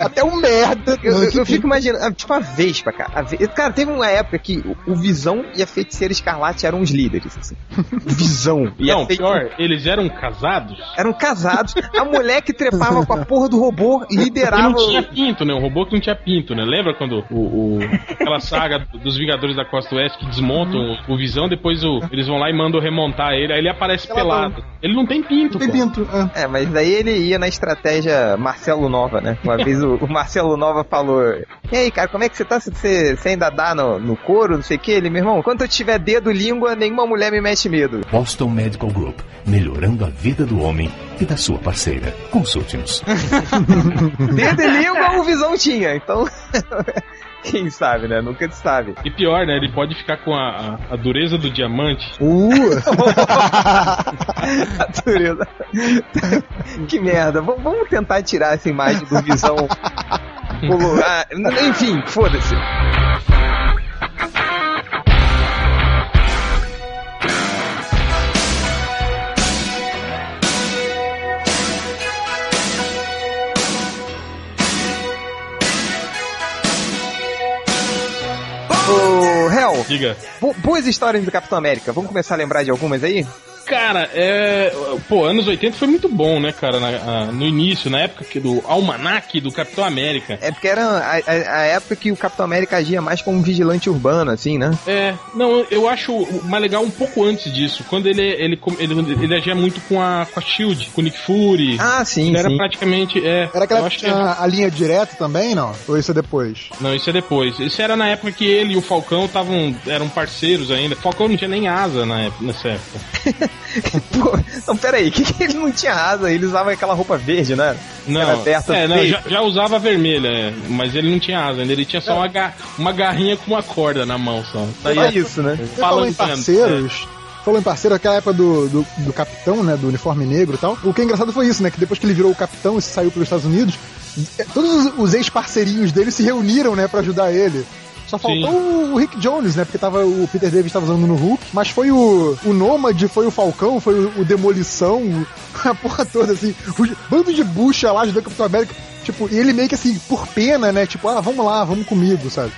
Até um merda. Eu, eu- eu fico imaginando, ah, tipo a Vespa, cara. A Ve- Cara, teve uma época que o- o Visão e a Feiticeira Escarlate eram os líderes, assim. O *laughs* Visão. E a Não, Fei- pior, eles eram casados Eram casados. A mulher que trepava com a porra do robô e liderava. não tinha o- pinto, né? O robô que não tinha pinto, né? Lembra quando o, o- aquela saga dos Vingadores da Costa Oeste que desmontam o, o Visão, depois o- eles vão lá e mandam remontar ele, aí ele aparece Aquela pelado. Ele não tem pinto, Tem pô. Pinto. é. É, mas daí ele ia na estratégia Marcelo Nova, né? Uma vez o, o Marcelo Nova falou: E aí, cara, como é que você tá? Você, você ainda dá no, no couro, não sei o que? Ele, meu irmão, quando eu tiver dedo e língua, nenhuma mulher me mete medo. Boston Medical Group, melhorando a vida do homem e da sua parceira. Consulte-nos. *laughs* Dedo e língua o Visão tinha, então. *laughs* *laughs* Quem sabe, né? Nunca se sabe. E pior, né? Ele pode ficar com a, a- a dureza do diamante. Uh, *laughs* Natureza. que merda. V- vamos tentar tirar essa imagem do Visão. *laughs* Ah, enfim, foda-se. Ô, Hel, Diga. bo- boas histórias do Capitão América. Vamos começar a lembrar de algumas aí? Cara, é. Pô, anos 80 foi muito bom, né, cara? Na- a- no início, na época que do Almanac do Capitão América. É porque era a, a- a época que o Capitão América agia mais como um vigilante urbano, assim, né? É, não, eu acho mais legal um pouco antes disso, quando ele ele, ele, ele agia muito com a, com a Shield, com o Nick Fury. Ah, sim, era sim. praticamente. É, era aquela que tinha a linha direta também, não? Ou isso é depois? Não, isso é depois. Isso era na época que ele e o Falcão estavam eram parceiros ainda. O Falcão não tinha nem asa na época, nessa época. *laughs* Pô, não, peraí, que, que ele não tinha asa? Ele usava aquela roupa verde, né? Não, Era aberta é, não, já, já usava vermelha, é, mas ele não tinha asa ainda. Ele tinha só uma, ga- uma garrinha com uma corda na mão só. Daí, Só isso, né? Falou em Falando, parceiros. Falou em parceiro, aquela época do, do, do capitão, né? Do uniforme negro e tal. O que é engraçado foi isso, né? Que depois que ele virou o capitão e saiu pelos Estados Unidos, eh, todos os- os ex-parceirinhos dele se reuniram, né? Pra ajudar ele. Só faltou o Rick Jones, né? Porque tava, o Peter Davis estava usando no Hulk. Mas foi o, o Nômade, foi o Falcão, foi o, o Demolição, *laughs* a porra toda, assim. O bando de bucha lá ajudando o Capitão América. Tipo, e ele meio que assim, por pena, né? Tipo, ah, vamos lá, vamos comigo, sabe?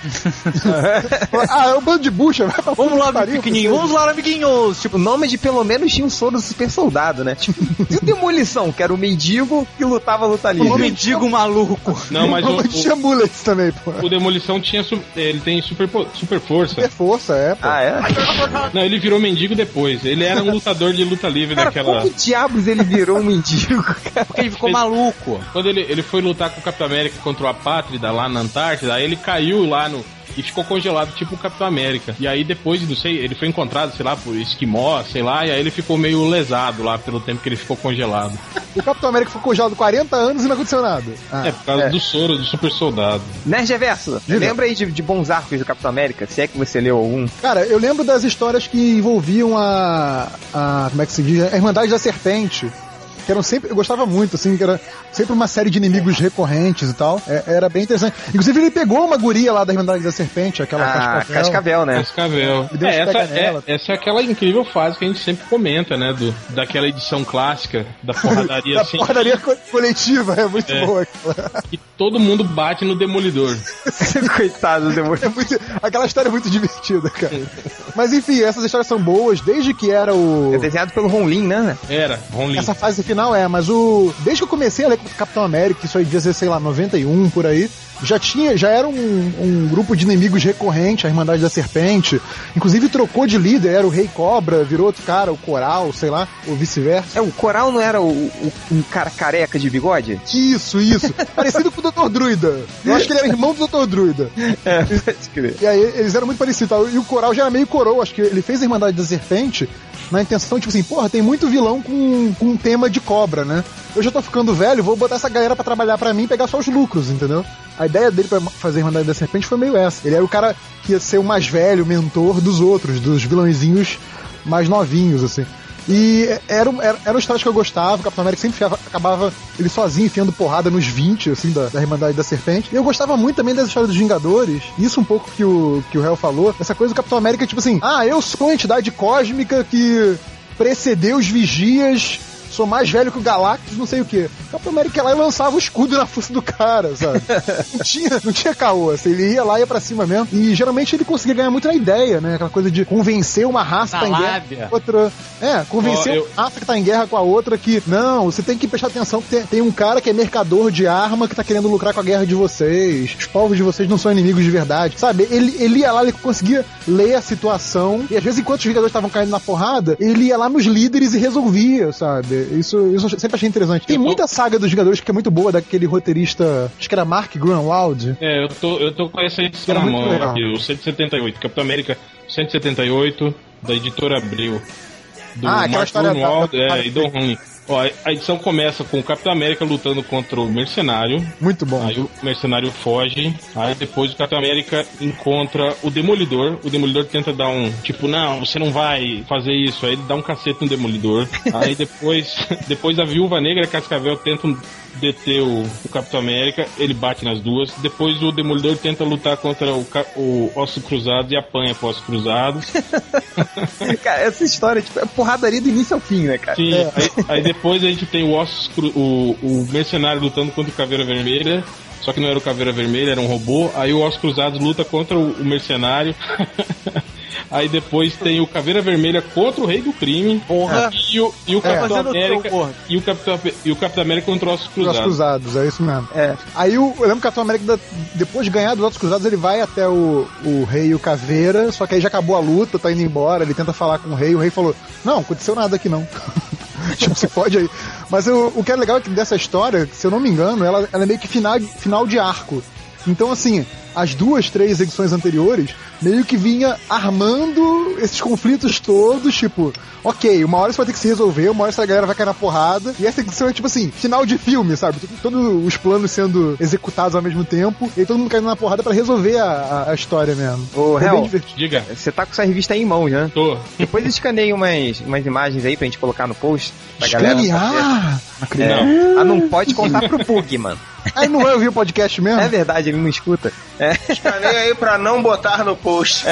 *laughs* ah, é um bando de bucha, vai pra Vamos lá, pariu, você. Vamos lá, amiguinhos. Tipo, o nome de pelo menos tinha um soro do super soldado, né? Tipo, e o Demolição, que era o mendigo que lutava luta livre. O mendigo maluco. Não, mas *laughs* o, Mas tinha mullets também, pô. o, o Demolição tinha. su- Ele tem super, super força. É força, é, pô. Ah, é? Não, ele virou mendigo depois. Ele era um lutador de luta livre Cara, daquela. como diabos ele virou um mendigo, *laughs* cara? Porque ele ficou maluco. Quando ele, ele foi lutar com o Capitão América contra o Apátrida lá na Antártida, aí ele caiu lá no. E ficou congelado, tipo o Capitão América. E aí depois, não sei, ele foi encontrado, sei lá, por esquimó, sei lá, e aí ele ficou meio lesado lá pelo tempo que ele ficou congelado. O Capitão América ficou congelado 40 anos e não aconteceu nada. Ah, É, por causa do soro do super soldado. Nerd Reverso, Diga. lembra aí de, de bons arcos do Capitão América? Se é que você leu algum. Cara, eu lembro das histórias que envolviam a. a como é que se diz? A Irmandade da Serpente. Que eram sempre. Eu gostava muito, assim, que era sempre uma série de inimigos recorrentes e tal. É- era bem interessante. Inclusive, ele pegou uma guria lá da Irmandade da Serpente, aquela Ah, Cascavel. Cascavel, né? Cascavel. E É, essa, é, essa é aquela incrível fase que a gente sempre comenta, né? Do, daquela edição clássica da *laughs* porradaria Da assim. porradaria co- coletiva, é muito É. boa aquela. Todo mundo bate no demolidor. *laughs* Coitado do demônio. É muito- aquela história é muito divertida, cara. Mas enfim, essas histórias são boas, desde que era o. É desenhado pelo Ron Lin, né? Era, Ron Lee. Essa fase final é, mas o. Desde que eu comecei a ler Capitão América, isso aí devia ser, sei lá, 91 por aí. Já tinha, já era um, um grupo de inimigos recorrente, a Irmandade da Serpente. Inclusive trocou de líder, era o Rei Cobra, virou outro cara, o Coral, sei lá, ou vice-versa. É, o Coral não era o, o- um cara careca de bigode? Isso, isso. *laughs* Parecido com o Dr. Druida. Eu acho que ele era irmão do Dr. Druida. É, pode crer. E aí eles eram muito parecidos. E o Coral já era meio coroa. Acho que ele fez a Irmandade da Serpente na intenção, tipo assim, porra, tem muito vilão com, com um tema de cobra, né? Eu já tô ficando velho, vou botar essa galera pra trabalhar pra mim e pegar só os lucros, entendeu? A ideia dele pra fazer a Irmandade da Serpente foi meio essa. Ele era o cara que ia ser o mais velho, mentor dos outros, dos vilãozinhos mais novinhos, assim. E era, era, eram histórias que eu gostava, o Capitão América sempre enfiava- acabava ele sozinho enfiando porrada nos 20, assim, da, da Irmandade da Serpente. E eu gostava muito também das histórias dos Vingadores, isso um pouco que o, que o Hell falou, essa coisa do Capitão América, tipo assim, ah, eu sou a entidade cósmica que precedeu os vigias sou mais velho que o Galactus, não sei o quê. O Capitão América ia lá e lançava o escudo na força do cara, sabe? não tinha, não tinha caô, assim, ele ia lá e ia pra cima mesmo. E geralmente ele conseguia ganhar muito na ideia, né? Aquela coisa de convencer uma raça que tá em guerra com outra. É, convencer Ó, eu- uma raça que tá em guerra com a outra que, não, você tem que prestar atenção que tem, tem um cara que é mercador de arma que tá querendo lucrar com a guerra de vocês. Os povos de vocês não são inimigos de verdade. Sabe? Ele, ele ia lá, ele conseguia ler a situação. E às vezes, enquanto os Vingadores estavam caindo na porrada, ele ia lá nos líderes e resolvia, sabe? Isso, isso eu sempre achei interessante. Tem muita saga dos Vingadores que é muito boa, daquele roteirista, acho que era Mark Grunwald. É, eu tô, eu tô com essa edição na mão legal. aqui, o 178, Capitão América 178, da editora Abril. Do Ah, aquela Mark história da- Grunwald, da- é, e Don Hunley. Ó, a- edição começa com o Capitão América lutando contra o Mercenário. Muito bom. Aí o Mercenário foge. Aí depois o Capitão América encontra o Demolidor. O Demolidor tenta dar um tipo, não, você não vai fazer isso. Aí ele dá um cacete no Demolidor. *laughs* Aí depois, *laughs* depois a Viúva Negra e a Cascavel tentam deter o, o Capitão América. Ele bate nas duas. Depois o Demolidor tenta lutar contra o, o Osso Cruzado e apanha pro Osso Cruzado. *laughs* Cara, essa história tipo, é porradaria do início ao fim, né, cara? Sim, É. aí, aí depois a gente tem o Ossos Cru- o, o Mercenário lutando contra o Caveira Vermelha. Só que não era o Caveira Vermelha, era um robô. Aí o Ossos Cruzados luta contra o, o Mercenário. *laughs* aí depois tem o Caveira Vermelha contra o Rei do Crime. Porra. E o, e o Capitão Fazendo o teu, América. E o Capitão, e o Capitão América contra os Ossos Os Cruzados. Cruzados, é isso mesmo. É. Aí o, eu lembro que o Capitão América, depois de ganhar dos outros cruzados, ele vai até o, o rei e o Caveira, só que aí já acabou a luta, tá indo embora, ele tenta falar com o rei, o rei falou, não, aconteceu nada aqui não. *laughs* *laughs* tipo, você pode aí. Mas o, o que é legal é que dessa história, se eu não me engano, ela, ela é meio que final, final de arco. Então, assim, as duas, três edições anteriores meio que vinha armando esses conflitos todos, tipo, ok, uma hora isso vai ter que se resolver, uma hora essa galera vai cair na porrada, e essa edição é tipo assim, final de filme, sabe? Todos os planos sendo executados ao mesmo tempo, e aí todo mundo caindo na porrada pra resolver a, a- a história mesmo. Ô, bem Hel, divertido. Diga, você tá com essa revista aí em mãos, né? tô. Depois escaneia umas, umas imagens aí pra gente colocar no post. Pra galera. Escanear! Não acredito. É. Ah, não pode contar pro Pug, mano. Aí não vai ouvir o podcast mesmo? É verdade, ele não escuta. É. Escaneia aí pra não botar no post.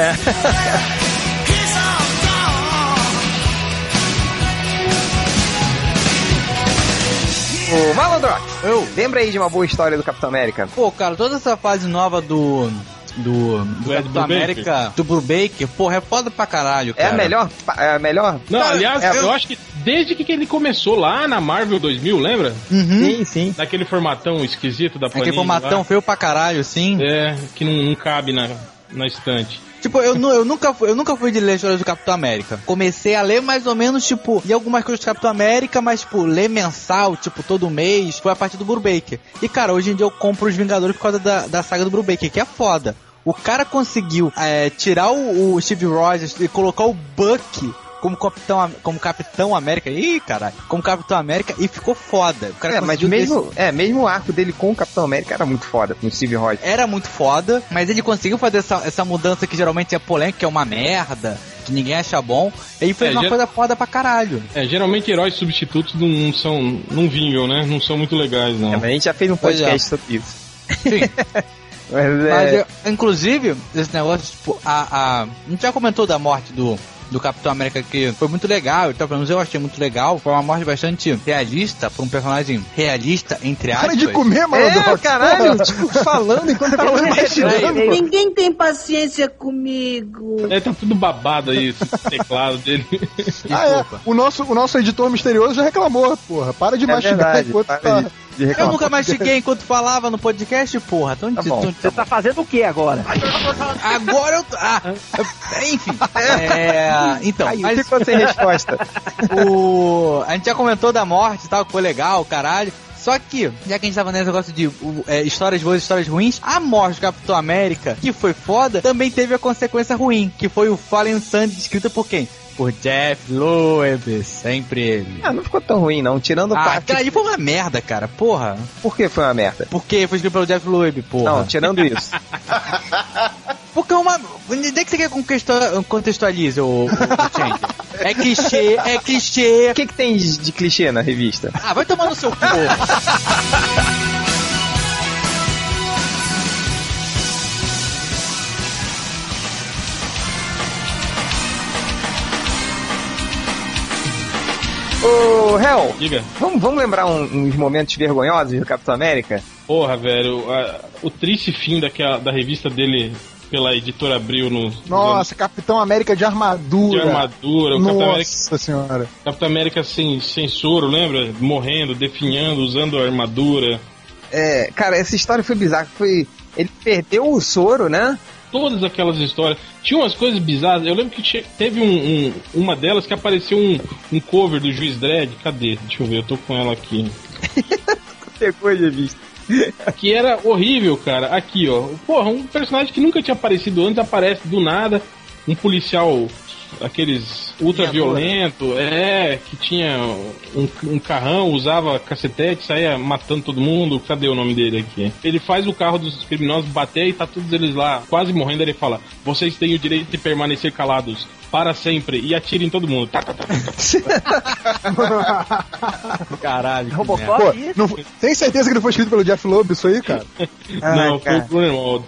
Ô, Malandrox, Eu? lembra aí de uma boa história do Capitão América? Pô, cara, toda essa fase nova do. Do, do Ed Capitão Brubaker? América, do Brubaker, porra, é foda pra caralho, É cara. a melhor? É a melhor? Não, Cara, aliás, é- eu acho que desde que ele começou lá na Marvel 2000, lembra? Uhum. Sim, sim. Daquele formatão esquisito da Panini Aquele formatão lá. feio pra caralho, assim. É, que não, não cabe na, na estante. Tipo, eu, eu, nunca fui, eu nunca fui de ler histórias do Capitão América. Comecei a ler mais ou menos, tipo, de algumas coisas do Capitão América, mas, tipo, ler mensal, tipo, todo mês, foi a partir do Brubaker. E, cara, hoje em dia eu compro os Vingadores por causa da, da saga do Brubaker, que é foda. O cara conseguiu é, tirar o, o Steve Rogers e colocar o Buck como Capitão, como Capitão América. Ih, caralho. Como Capitão América e ficou foda. O cara É, mas mesmo, é, mesmo o arco dele com o Capitão América era muito foda, com o Steve Rogers. era muito foda, mas ele conseguiu fazer essa, essa mudança que geralmente é polêmica, que é uma merda, que ninguém acha bom. Ele fez É, uma já- coisa foda pra caralho. É, geralmente heróis substitutos não, não são. não vingam, né? Não são muito legais, não. É, mas a gente já fez um é. podcast sobre isso. Sim. *laughs* Mas, Mas, é, eu- inclusive, esse negócio, tipo, a, a. A gente já comentou da morte do. Do Capitão América que foi muito legal, então pelo menos eu achei muito legal. Foi uma morte bastante realista, pra um personagem realista, entre aspas. Para de comer, mano. é caralho, tipo, falando enquanto tá *laughs* falando, imaginando. Ninguém tem paciência comigo. É, tá tudo babado aí, esse teclado dele. Ah, é. Desculpa. O nosso, o nosso editor misterioso já reclamou, porra. Para de É mastigar verdade, enquanto para tá. De- de Eu reclamar. nunca mastiguei enquanto falava no podcast, porra. Então, Tá bom. então- Você tá fazendo o que agora? agora eu. Ah, enfim. É, então, Aí, mas ficou sem resposta. *laughs* o. A gente já comentou da morte e tal, que foi legal, caralho. Só que, já que a gente tava nesse negócio de é, histórias boas e histórias ruins, a morte do Capitão América, que foi foda, também teve a consequência ruim, que foi o Fallen Sun escrito por quem? Por Jeff Loeb, sempre ele. Ah, não ficou tão ruim, não. Tirando a Ah, parte. aquela ali foi uma merda, cara, porra. Por que foi uma merda? Porque foi escrito pelo Jeff Loeb, porra. Não, tirando isso. *laughs* Porque uma. Onde é que você quer que contextua- contextualize o, o, o? É clichê, é clichê. O que, que tem de de clichê na revista? Ah, vai tomar no seu cu. *laughs* Ô, Hel, Diga. vamos, vamos lembrar um- uns momentos vergonhosos do Capitão América? Porra, velho, a- o triste fim daquela, da revista dele pela editora Abril no. nos Nossa, Capitão América de armadura. de armadura, o Capitão América, Nossa senhora. Capitão América sem, sem soro, lembra? Morrendo, definhando, usando a armadura. É, cara, essa história foi bizarra. Foi. Ele perdeu o soro, né? Todas aquelas histórias. Tinha umas coisas bizarras. Eu lembro que tinha- teve um, um- uma delas que apareceu um, um cover do Juiz Dredd. Cadê? Deixa eu ver, eu tô com ela aqui. Pegou de vista. que era horrível, cara. Aqui, ó. Porra, um personagem que nunca tinha aparecido antes aparece do nada. Um policial, aqueles ultra violento, é, que tinha um, um carrão, usava cacetete, saía matando todo mundo. Cadê o nome dele aqui? Ele faz o carro dos criminosos bater e tá todos eles lá quase morrendo. Ele fala: Vocês têm o direito de permanecer calados para sempre e atirem em todo mundo. *laughs* Caralho. Robocop? Pô, não foi- tem certeza que não foi escrito pelo Jeff Loeb isso aí, cara? Não, foi cara. o Grunewald.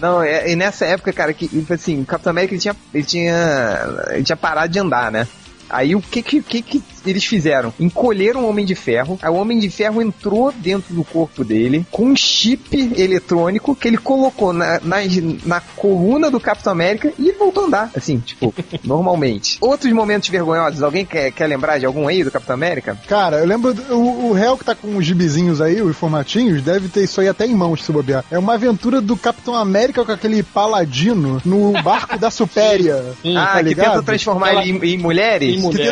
Não, é, e nessa época, cara, que tipo assim, o Capitão América ele tinha, ele tinha, ele tinha parado de andar, né? Aí o que que, que que eles fizeram? Encolheram o Homem de Ferro. Aí o Homem de Ferro entrou dentro do corpo dele com um chip eletrônico que ele colocou na, na, na coluna do Capitão América e ele voltou a andar. Assim, tipo, *laughs* normalmente. Outros momentos vergonhosos. Alguém quer, quer lembrar de algum aí do Capitão América? Cara, eu lembro, o, o réu que tá com os gibizinhos aí, os formatinhos, deve ter isso aí até em mãos, se bobear. É uma aventura do Capitão América com aquele paladino no barco da *laughs* Supéria. Sim. ah, tá que tenta transformar Ela- ele em, em mulheres? Ele-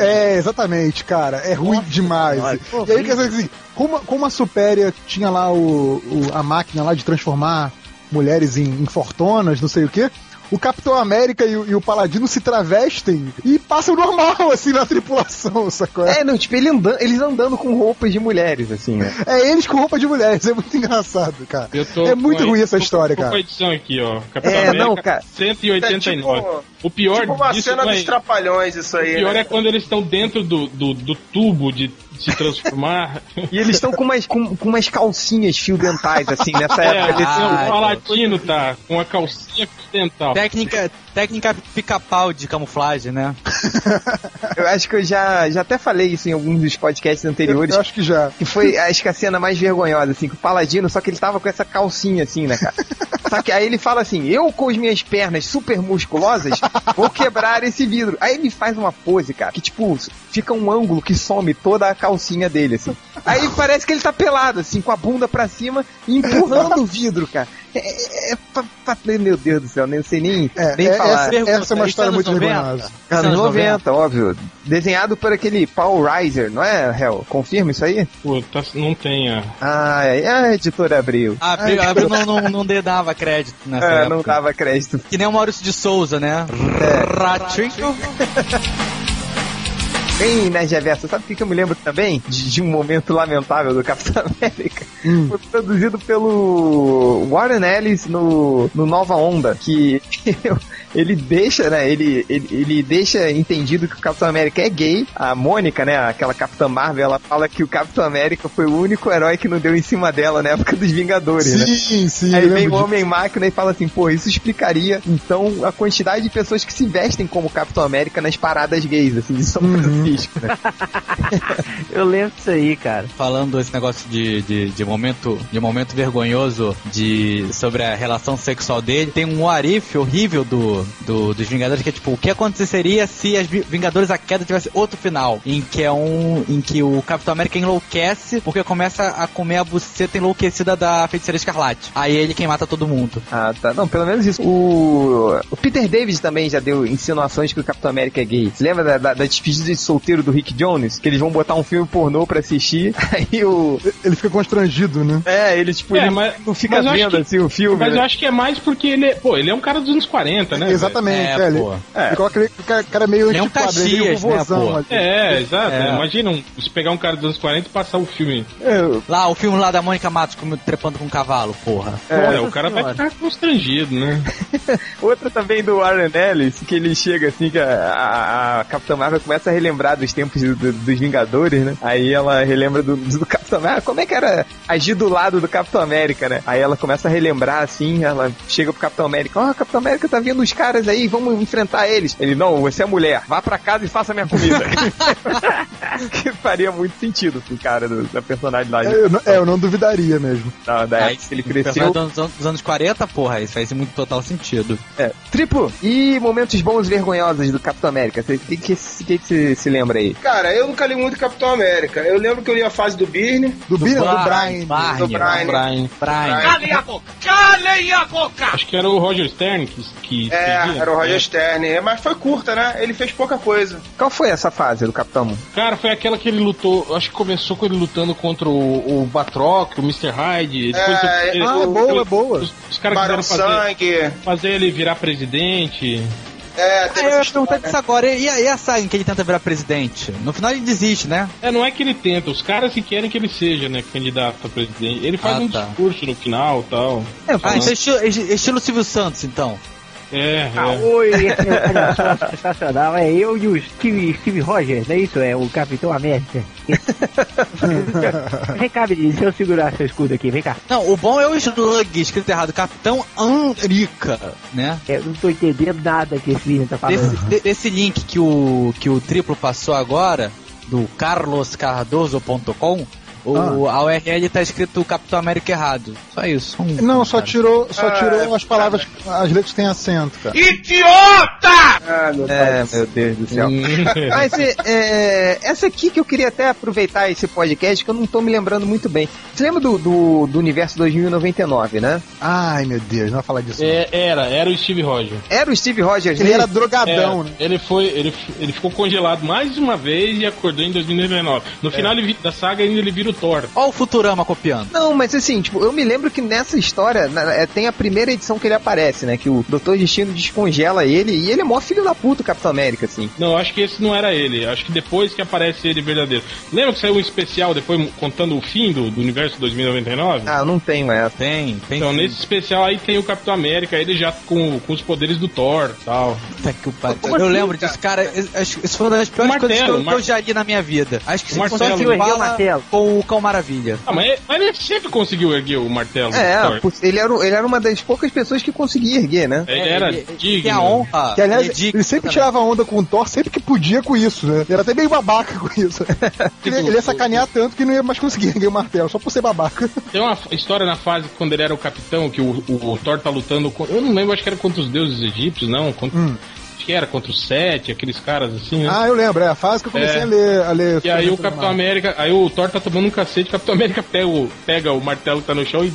É, exatamente, cara. É ruim demais. e aí, quer dizer assim, como, como a Supéria tinha lá o, o- a máquina lá de transformar mulheres em, em fortonas, não sei o quê. O Capitão América e o, e o Paladino se travestem e passam normal, *laughs* assim, na tripulação, sacou? É, É, não, tipo, ele andando, eles andando com roupas de mulheres, assim, né? é eles com roupa de mulheres, é muito engraçado, cara. Eu tô É muito ruim essa tô- história, cara. edição aqui, ó. Capitão É, América, não, cara. 189. É tipo- o pior Tipo uma disso cena é- dos trapalhões, isso aí. O pior né? é quando eles estão dentro do, do, do tubo de se transformar. E eles estão com umas, com, com umas calcinhas fio dentais, assim, nessa É, época. esse, Ah, o Palatino tá com a calcinha dental. Técnica, técnica pica-pau de camuflagem, né? *laughs* Eu acho que eu já, já até falei isso em alguns dos podcasts Eu, anteriores. eu acho que já. Que foi, acho que a cena mais vergonhosa, assim, que o Paladino, só que ele tava com essa calcinha, assim, né, cara? Só que aí ele fala assim, eu com as minhas pernas super musculosas, vou quebrar esse vidro. Aí ele faz uma pose, cara, que tipo, fica um ângulo que some toda a calcinha dele, assim. Aí parece que ele tá pelado, assim, com a bunda pra cima, empurrando o vidro, cara. É, é, é meu Deus do céu, nem sei nem, É, nem é- falar. essa, essa é uma história anos muito 90? vergonhosa. Anos 90, óbvio. Desenhado por aquele Paul Reiser, não é, Hel? Confirma isso aí? Pô, tá- não tem a. Ah, é a editora Abril. A Abril, a Abril *laughs* não, não, não dava crédito nessa É, época. não dava crédito. Que nem o Maurício de Souza, né? Ratinho. Bem, né, Reverso, sabe o que, eu me lembro também? De, de um momento lamentável do Capitão *laughs* América. Foi produzido pelo Warren Ellis no, no Nova Onda, que *laughs* ele deixa, né, ele, ele, ele deixa entendido que o Capitão América é gay. A Mônica, né, aquela Capitã Marvel, ela fala que o Capitão América foi o único herói que não deu em cima dela na época dos Vingadores, né? Sim, sim. Aí vem o. Homem-Máquina e fala assim, pô, isso explicaria, então, a quantidade de pessoas que se vestem como Capitão América nas paradas gays, assim, de São Francisco, né? *laughs* Eu lembro disso aí, cara. Falando esse negócio de, de, de momento de momento vergonhoso de sobre a relação sexual dele, tem um Arif horrível do, do dos Vingadores que é tipo, o que aconteceria se as Vi- Vingadores a queda tivesse outro final, em que é um em que o Capitão América enlouquece porque começa a comer a buceta enlouquecida da Feiticeira Escarlate. Aí ele quem mata todo mundo. Ah, tá. Não, pelo menos isso. O, o Peter David também já deu insinuações que o Capitão América é gay. Você lembra da, da, da despedida de solteiro do Rick Jones? Que eles vão botar um filme pornô pra assistir. *laughs* Aí o. Ele fica constrangido, né? É, ele, tipo, É, ele mas- não fica vendo que- assim o filme. Mas né? eu acho que é mais porque ele é. Pô, ele é um cara dos anos 40, né? Exatamente, É, é, ele, pô. ele coloca ele, o cara, meio um é meio Caxias, né, ali. É, exato. É. Imagina um, se pegar um cara dos anos 40 e passar o filme. É, Lá, o filme lá da Mônica Matos como trepando com um cavalo, porra. Olha, o cara vai ficar constrangido, né? *laughs* Outra também do Warren Ellis, que ele chega assim, que a, a, a Capitã Marvel começa a relembrar dos tempos do- do- dos Vingadores, né? Aí ela relembra do, do Capitão Capitão América. Como é que era agir do lado do Capitão América, né? Aí ela começa a relembrar assim, ela chega pro Capitão América, ó, Capitão América tá vendo os caras aí, vamos enfrentar eles. Ele, não, você é mulher, vá pra casa e faça minha comida. *laughs* que faria muito sentido pro cara do, da personalidade. É, eu, não, é, eu não duvidaria mesmo. Da, da época que ele cresceu. Dos anos, dos anos 40, porra, isso faz muito total sentido. É. Triplo, e momentos bons e vergonhosos do Capitão América? O que, que, que, que você se lembra aí? Cara, eu nunca li muito Capitão América. Eu lembro que eu li a fase do Birne. Do, Do Birne do? Brian, do Brian. Brian. Brian. Calem a boca! Calem a boca! Acho que era o Roger Stern que, que É, escrevia. era o Roger Stern. É, Mas foi curta, né? Ele fez pouca coisa. Qual foi essa fase do Capitão? Cara, foi aquela que ele lutou. Acho que começou com ele lutando contra o, o Batroc, o Mr. Hyde. Depois É, ele- ah, o- é boa, ele- é boa. Os, os caras quiseram fazer, Sangue. fazer ele virar presidente. É, Ah, teve eu essa ia perguntar disso agora. E a, e a saga em que ele tenta virar presidente? No final ele desiste, né? É, não é que ele tenta, os caras que querem que ele seja, né, candidato a presidente. Ele faz Ah, um tá. discurso no final e tal. É, Ah, então é estilo, é estilo Silvio Santos, então. É, Ah, é. oi, olha só, sensacional. É eu e o Steve, Steve Rogers, é isso? É o Capitão América. *laughs* vem cá, menino, deixa eu segurar seu escudo aqui, vem cá. Não, o bom é o slug, escrito errado. Capitão América, né? É, Eu não tô entendendo nada que esse menino tá falando. Desse, de- desse link que o, que o Triplo passou agora, do carloscardoso.com, o, a URL tá escrito Capitão América errado. Só isso. Um Não, só comentário. tirou, só Ah, tirou é. as palavras, as letras que tem acento, cara. Idiota! Ah, meu É, pai. meu Deus do céu. *laughs* Mas é, é, essa aqui que eu queria até aproveitar esse podcast, que eu não tô me lembrando muito bem. Você lembra do, do, do universo 2099, né? Ai, meu Deus, não vai falar disso. É, era, era o Steve Roger. Era o Steve Rogers. Ele né? era drogadão, É, né? ele foi, ele, ele ficou congelado mais uma vez e acordou em 2019. No final ele da saga ainda ele vira o Thor. Ó o Futurama copiando. Não, mas assim, tipo, eu me lembro que nessa história na- é, tem a primeira edição que ele aparece, né? Que o Doutor Destino descongela ele e ele é mó filho da puta, o Capitão América, assim. Não, acho que esse não era ele. Acho que depois que aparece ele verdadeiro. Lembra que saiu um especial depois contando o fim do, do universo 2099? Ah, não tenho essa. Tem, tem Então, sim. nesse especial aí tem o Capitão América, ele já com, com os poderes do Thor tal. Puta que pariu. Eu assim, lembro cara? disso, cara. Isso foi uma das piores O coisas que eu, martelo, que eu já li na minha vida. Acho que se martelo. conseguiu Ergueu o fala martelo. com o Cão Maravilha. Ah, mas, mas ele sempre conseguiu erguer o martelo É, putz, ele era, ele era uma das poucas pessoas que conseguia erguer, né? Ele era ele, digno. tem a honra. Que, aliás, ele é ele sempre também. tirava onda com o Thor, sempre que podia com isso, né? Ele era até meio babaca com isso. ele, *laughs* ele ia sacanear tanto que não ia mais conseguir erguer o martelo, só por ser babaca. *laughs* Tem uma história na fase quando ele era o capitão, que o, o, o Thor tá lutando com. Eu não lembro, acho que era contra os deuses egípcios, não. Contra, Acho que era contra os Sete, aqueles caras assim, né? Ah, eu lembro, é a fase que eu comecei É. a ler. A ler E aí o Capitão. América, aí o Thor tá tomando um cacete, o Capitão América pega o, pega o martelo que tá no chão e,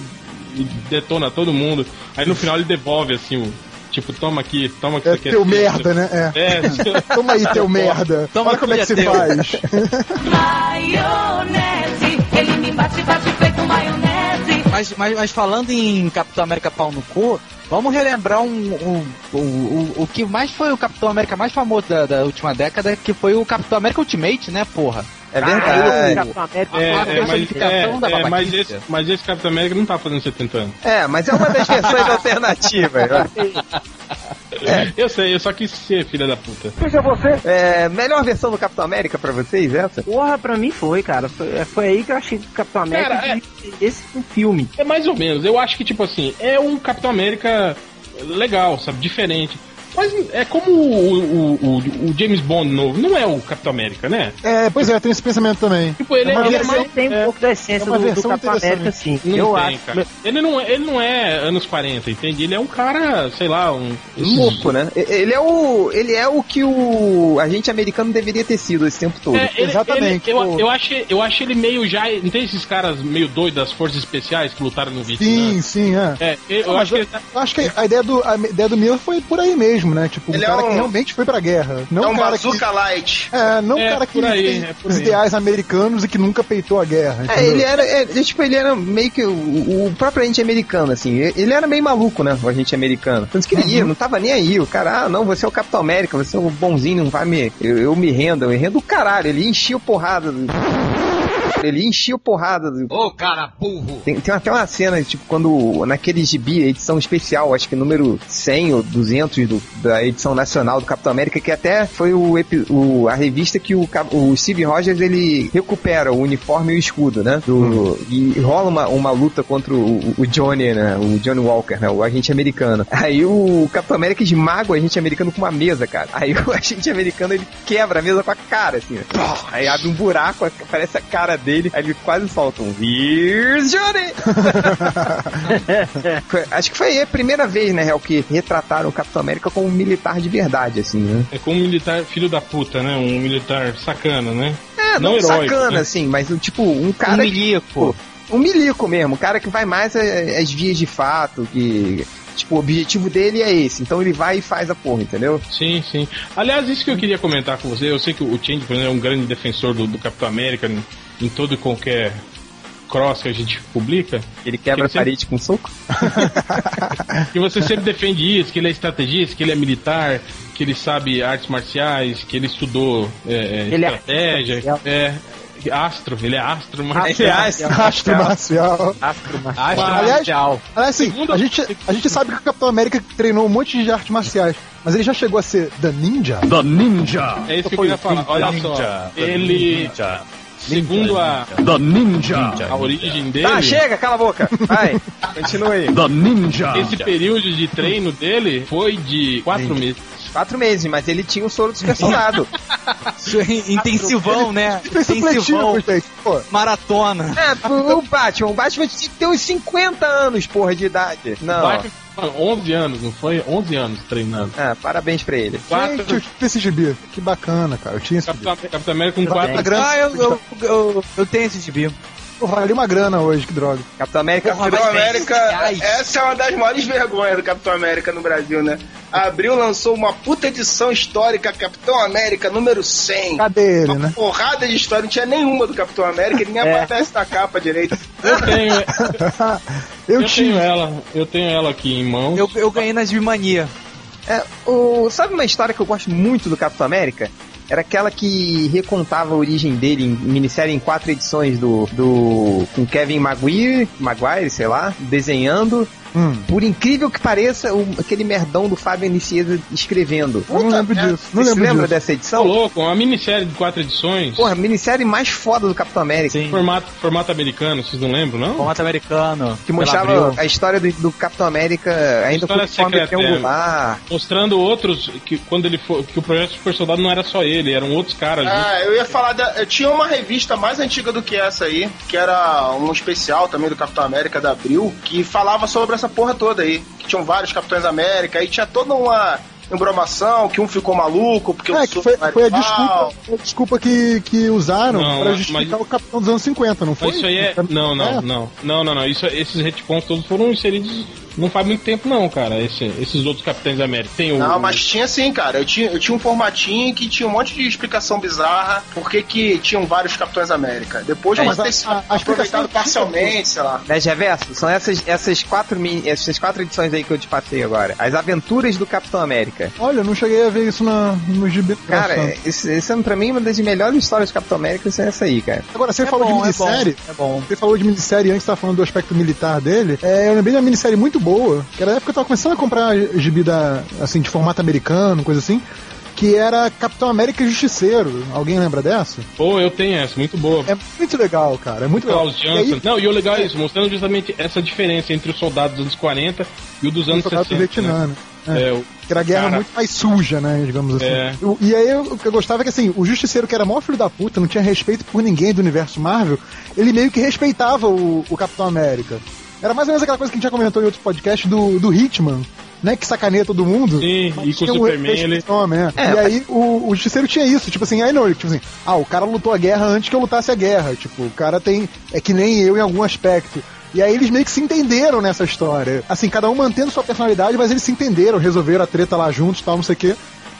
e detona todo mundo. Aí no final ele devolve assim o. Tipo, toma aqui, toma que É você quer. teu merda, né? É. É, *laughs* Toma aí, teu *laughs* merda. Toma Olha como é que aqui, se é teu. faz. *laughs* Maionese, ele me bate, bate feito maionese. Mas, mas, mas falando em Capitão América pau no cu, vamos relembrar um, um- o, o, o que mais foi o Capitão América mais famoso da, da última década, que foi o Capitão América Ultimate, né, porra? É Ah, verdade. o Capitão América É, A é, mas, é, é, mas, esse, mas esse Capitão América não tá fazendo 70 anos. É, mas é uma das versões *laughs* alternativas. *laughs* Eu sei, eu só quis ser filha da puta. Seja você. É, melhor versão do Capitão América pra vocês, essa? Porra, pra mim foi, cara. Foi, foi aí que eu achei que o Capitão América Cara, é- esse um filme. É mais ou menos. Eu acho que, tipo assim, é um Capitão América legal, sabe? Diferente. Mas é como o, o, o, o James Bond novo, não é o Capitão América, né? É, pois é, tem esse pensamento também. Tipo, ele É uma ele é versão- mais. tem um é, pouco da essência é uma do, do versão Capitão. América, sim. Não eu tem, acho. cara. Ele não, é- ele não é anos 40, entende? Ele é um cara, sei lá, um. Louco, né? Ele é o. Ele é o que o agente americano deveria ter sido esse tempo todo. É, ele- Exatamente, ele- eu, pô. eu, achei, eu achei ele meio já. Não tem esses caras meio doidos das forças especiais que lutaram no Vietnã? Sim, sim, é. É, eu, eu Não, acho que mas ele tá- Eu acho que a ideia do, a ideia do Miller foi por aí mesmo, né? Tipo, um Ele é cara um- que realmente foi pra guerra. Não é um um cara bazooka que. light. É, não um É, cara que aí, tem é os ideais americanos e que nunca peitou a guerra. É, ele era, é, tipo, ele era meio que o, o próprio agente americano, assim. Ele era meio maluco, né? O agente americano. Tanto que ele ia, não tava nem aí. O cara, ah, não, você é o Capitão América, você é o bonzinho, não vai me. Eu, eu me rendo, eu me rendo o caralho. Ele enchia o porrada. Ele enchia o porrada. Do... Ô, cara burro! Tem, tem até uma cena, tipo, quando naquele gibi, edição especial, acho que número 100 ou 200 do, da edição nacional do Capitão América, que até foi o, o- a revista que o, o Steve Rogers ele recupera o uniforme e o escudo, né? Do, E rola uma, uma luta contra o, o Johnny, né? O Johnny Walker, né? O agente americano. Aí o Capitão América esmaga o agente americano com uma mesa, cara. Aí o *laughs* agente americano ele quebra a mesa com a cara, assim. né? Aí abre um buraco, aparece a cara dele, aí ele quase solta um Here's Johnny! *laughs* Acho que foi a primeira vez, né, Real, que retrataram o Capitão América como um militar de verdade, assim, né? É como um militar filho da puta, né? Um militar sacana, né? É, não, heróico, sacana, né? assim, mas tipo, um cara. Um milico. Um milico mesmo, um cara que vai mais às vias de fato, que. Tipo, o objetivo dele é esse, então ele vai e faz a porra, entendeu? Sim, sim. Aliás, isso que eu queria comentar com você, eu sei que o Change, por exemplo, é um grande defensor do, do Capitão América em, todo e qualquer cross que a gente publica. Ele quebra a Que ele parede com soco? *laughs* Que você sempre defende isso, que ele é estrategista, que ele é militar, que ele sabe artes marciais, que ele estudou é, é, Ele é- estratégia. É, astro, ele é astro marcial. Astro marcial. Astro Marcial. Astro Aliás, Marcial. Aliás, assim, a gente, a gente sabe que o Capitão América treinou um monte de artes marciais, mas ele já chegou a ser The Ninja? The Ninja. É isso que eu queria falar. Olha só, ele, segundo a, The Ninja. a origem dele, Tá, chega, cala a boca. Vai, *laughs* continua aí. The Ninja. esse período de treino dele foi de quatro meses. Quatro meses, mas ele tinha o soro do super soldado. *laughs* Isso é Intensivão, né? Fez Intensivão. Maratona. é, o Batman, o Batman tinha que ter uns 50 anos, porra, de idade. Não. Batman, 11 anos, não foi? 11 anos treinando. Ah, parabéns pra ele. Quatro, gente, eu tinha esse gibi. Que bacana, cara. Eu tinha esse gibi. Capitão, Capitão América com quatro A grana, Ah, eu, eu, eu, eu tenho esse gibi. Pô, valeu uma grana hoje, que droga. Capitão América Porra, Capitão América, essa é uma das maiores vergonhas do Capitão América no Brasil, né? Abril lançou uma puta edição histórica, Capitão América número 100. Cadê ele, Uma né? porrada de história, não tinha nenhuma do Capitão América, ele nem É. aparece na capa direito. Eu tenho, *laughs* eu, eu tinha. tenho ela, eu tenho ela aqui em mãos. Eu, eu ganhei nas Bimania. É, o, sabe uma história que eu gosto muito do Capitão América? Era aquela que recontava a origem dele em minissérie em quatro edições do, do com Kevin Maguire, Maguire, sei lá, desenhando. Hum, Por incrível que pareça, o- aquele merdão do Fábio Nicieza escrevendo. eu não lembro disso. Não Você lembro lembra disso. dessa Tô edição? louco, uma minissérie de quatro edições. Porra, a minissérie mais foda do Capitão América. Sim. Formato, formato americano, vocês não lembram, não? Formato americano. Que mostrava a história do, do Capitão América ainda com forma triangular. Mostrando outros que quando ele foi, que o projeto Super Soldado não era só ele, eram outros caras. juntos. Ah, eu ia falar da. Eu tinha uma revista mais antiga do que essa aí, que era um especial também do Capitão América da Abril, que falava sobre essa porra toda aí. Que tinham vários Capitães América, aí tinha toda uma embromação, que um ficou maluco, porque o É, que foi, foi a desculpa, foi a desculpa que, que usaram Não, pra mas- justificar o Capitão dos anos 50, não foi? Mas isso aí é. Não, não, É. não. Não, não, não. Isso, esses retcons todos foram inseridos não faz muito tempo, não, cara. Esse- esses outros Capitães América. Tem o. Não, mas tinha sim, cara. Eu tinha, eu tinha um formatinho que tinha um monte de explicação bizarra por que que tinham vários Capitães América. Depois É, mas ter sido aproveitado parcialmente, sei lá. Né, Reverso, são essas, essas, quatro, essas quatro edições aí que eu te passei agora. As aventuras do Capitão América. Olha, eu não cheguei a ver isso na, no gibi. Cara, esse, esse é pra mim uma das melhores histórias do Capitão América é essa aí, cara. Agora, você É falou bom, de é minissérie. bom, é bom. Você falou de minissérie antes, tava falando do aspecto militar dele. É, eu lembrei de uma minissérie muito boa, que era na época que eu tava começando a comprar gibi da, assim, de formato americano, coisa assim, que era Capitão América e Justiceiro. Alguém lembra dessa? Pô, eu tenho essa, muito boa. É muito legal, cara. É muito legal. Klaus E Johnson. aí, Não, e o legal é isso, mostrando justamente essa diferença entre os soldados dos anos 40 e o dos o anos soldado do 60. Vietnã, né? né? É, o- Que era a guerra Cara. muito mais suja, né? Digamos assim. É. O- E aí o que eu gostava é que assim, o Justiceiro, que era maior filho da puta, não tinha respeito por ninguém do universo Marvel, ele meio que respeitava o, o Capitão América. Era mais ou menos aquela coisa que a gente já comentou em outros podcasts do, do Hitman, né? Que sacaneia todo mundo. Sim, e com o um Superman ele. pro homem, é. É, e aí o, o Justiceiro tinha isso, tipo assim, aí não, ele, tipo assim, ah, o cara lutou a guerra antes que eu lutasse a guerra. Tipo, o cara tem. É que nem eu em algum aspecto. E aí eles meio que se entenderam nessa história. Assim, cada um mantendo sua personalidade, mas eles se entenderam, resolveram a treta lá juntos, tal, não sei o quê.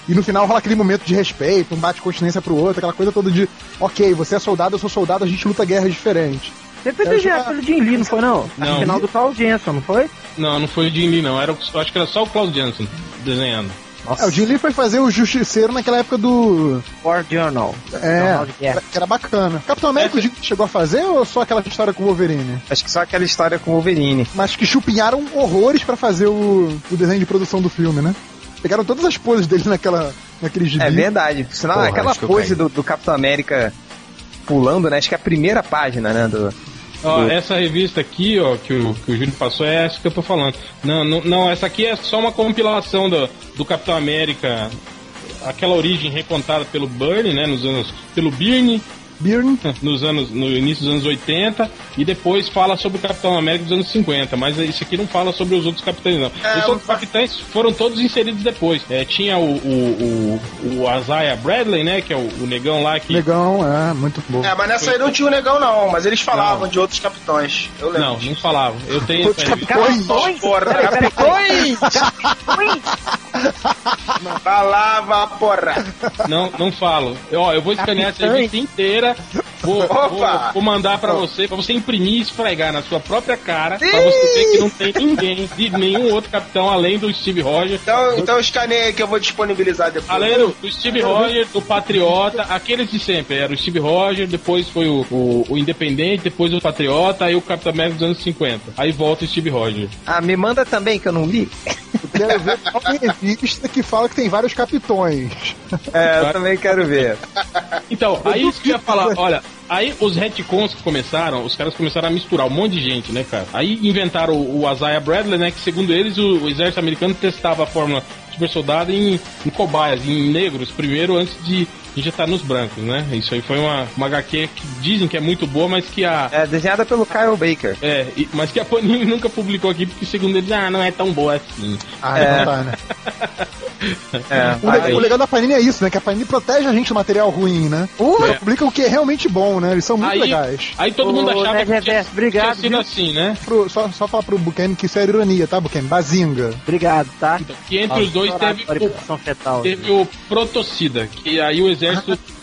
E no final rola aquele momento de respeito, um bate continência pro outro, aquela coisa toda de, ok, você é soldado, eu sou soldado, a gente luta guerras diferentes. Você foi já- pelo Jim Lee, não foi não? Não. No final do Klaus Jensen, não foi? Não, não foi o Jim Lee, não. Era, acho que era só o Klaus Janson desenhando. É, o Jim Lee foi fazer o Justiceiro naquela época do. War Journal. É, que era bacana. Capitão América Lee chegou a fazer ou só aquela história com o Wolverine? Acho que só aquela história com o Wolverine. Mas que chupinharam horrores pra fazer o, o desenho de produção do filme, né? Pegaram todas as poses dele naquela, naquele gibi. É verdade. Senão, Porra, aquela pose do, do Capitão América pulando, né? Acho que é a primeira página, né? Do, Ó, essa revista aqui, ó, que o, que o Júlio passou, é essa que eu tô falando. Não, não, não, essa aqui é só uma compilação do, do Capitão América, aquela origem recontada pelo Byrne, né, nos anos, pelo Byrne, Byrne. *laughs* nos anos, no início dos anos 80, e depois fala sobre o Capitão América dos anos 50, mas isso aqui não fala sobre os outros capitães, não. É, os outros capitães foram todos inseridos depois. É, tinha o, o, o, o Isaiah Bradley, né, que é o, o negão lá que... Negão, é, muito bom. É, mas nessa aí não tinha o negão, não. Mas eles falavam de outros capitões. Eu lembro. Não, não falava. Eu tenho Outros. Capitões? Porra, capitões! *laughs* Falava, porra! Não, não falo. Ó, eu vou escanear essa revista inteira. Vou, Opa! vou, vou mandar pra você, pra você imprimir e esfregar na sua própria cara, pra você ver que não tem ninguém de nenhum outro capitão além do Steve Rogers. Então, então escaneia aí que eu vou disponibilizar depois. Além do, do Steve Rogers, do Patriota, aqueles de sempre. Era o Steve Rogers, depois foi o, o, o Independente, depois o Patriota, aí o Capitão América dos anos 50. Aí volta o Steve Rogers. Ah, me manda também, que eu não li. Quero ver uma revista que fala que tem vários capitões. É, eu também quero ver. Então, aí isso que eu ia falar, olha, aí os retcons que começaram, os caras começaram a misturar um monte de gente, né, cara? Aí inventaram o, o Isaiah Bradley, né, que segundo eles o, o exército americano testava a fórmula super soldado em, em cobaias, em negros, primeiro, antes de injetar nos brancos, né? Isso aí foi uma, uma HQ que dizem que é muito boa, mas que a... É desenhada pelo Kyle Baker. É, e- mas que a Panini *laughs* nunca publicou aqui, porque segundo eles, ah, não é tão boa assim. Ah, É. não tá, né? *laughs* É, O, le- Aí- o legal da Panini é isso, né? Que a Panini protege a gente do material ruim, né? Uh! Ela publica o que é realmente bom, né? Eles são muito Aí, legais. aí todo mundo achava Nerd que tinha, Reverso, obrigado, tinha assim, né? Pro- só, só falar pro Buchanan que isso é ironia, tá, Buchanan? Bazinga. Obrigado, tá? Então, que entre os dois teve o fetal. Teve o Protocida, que aí o exército,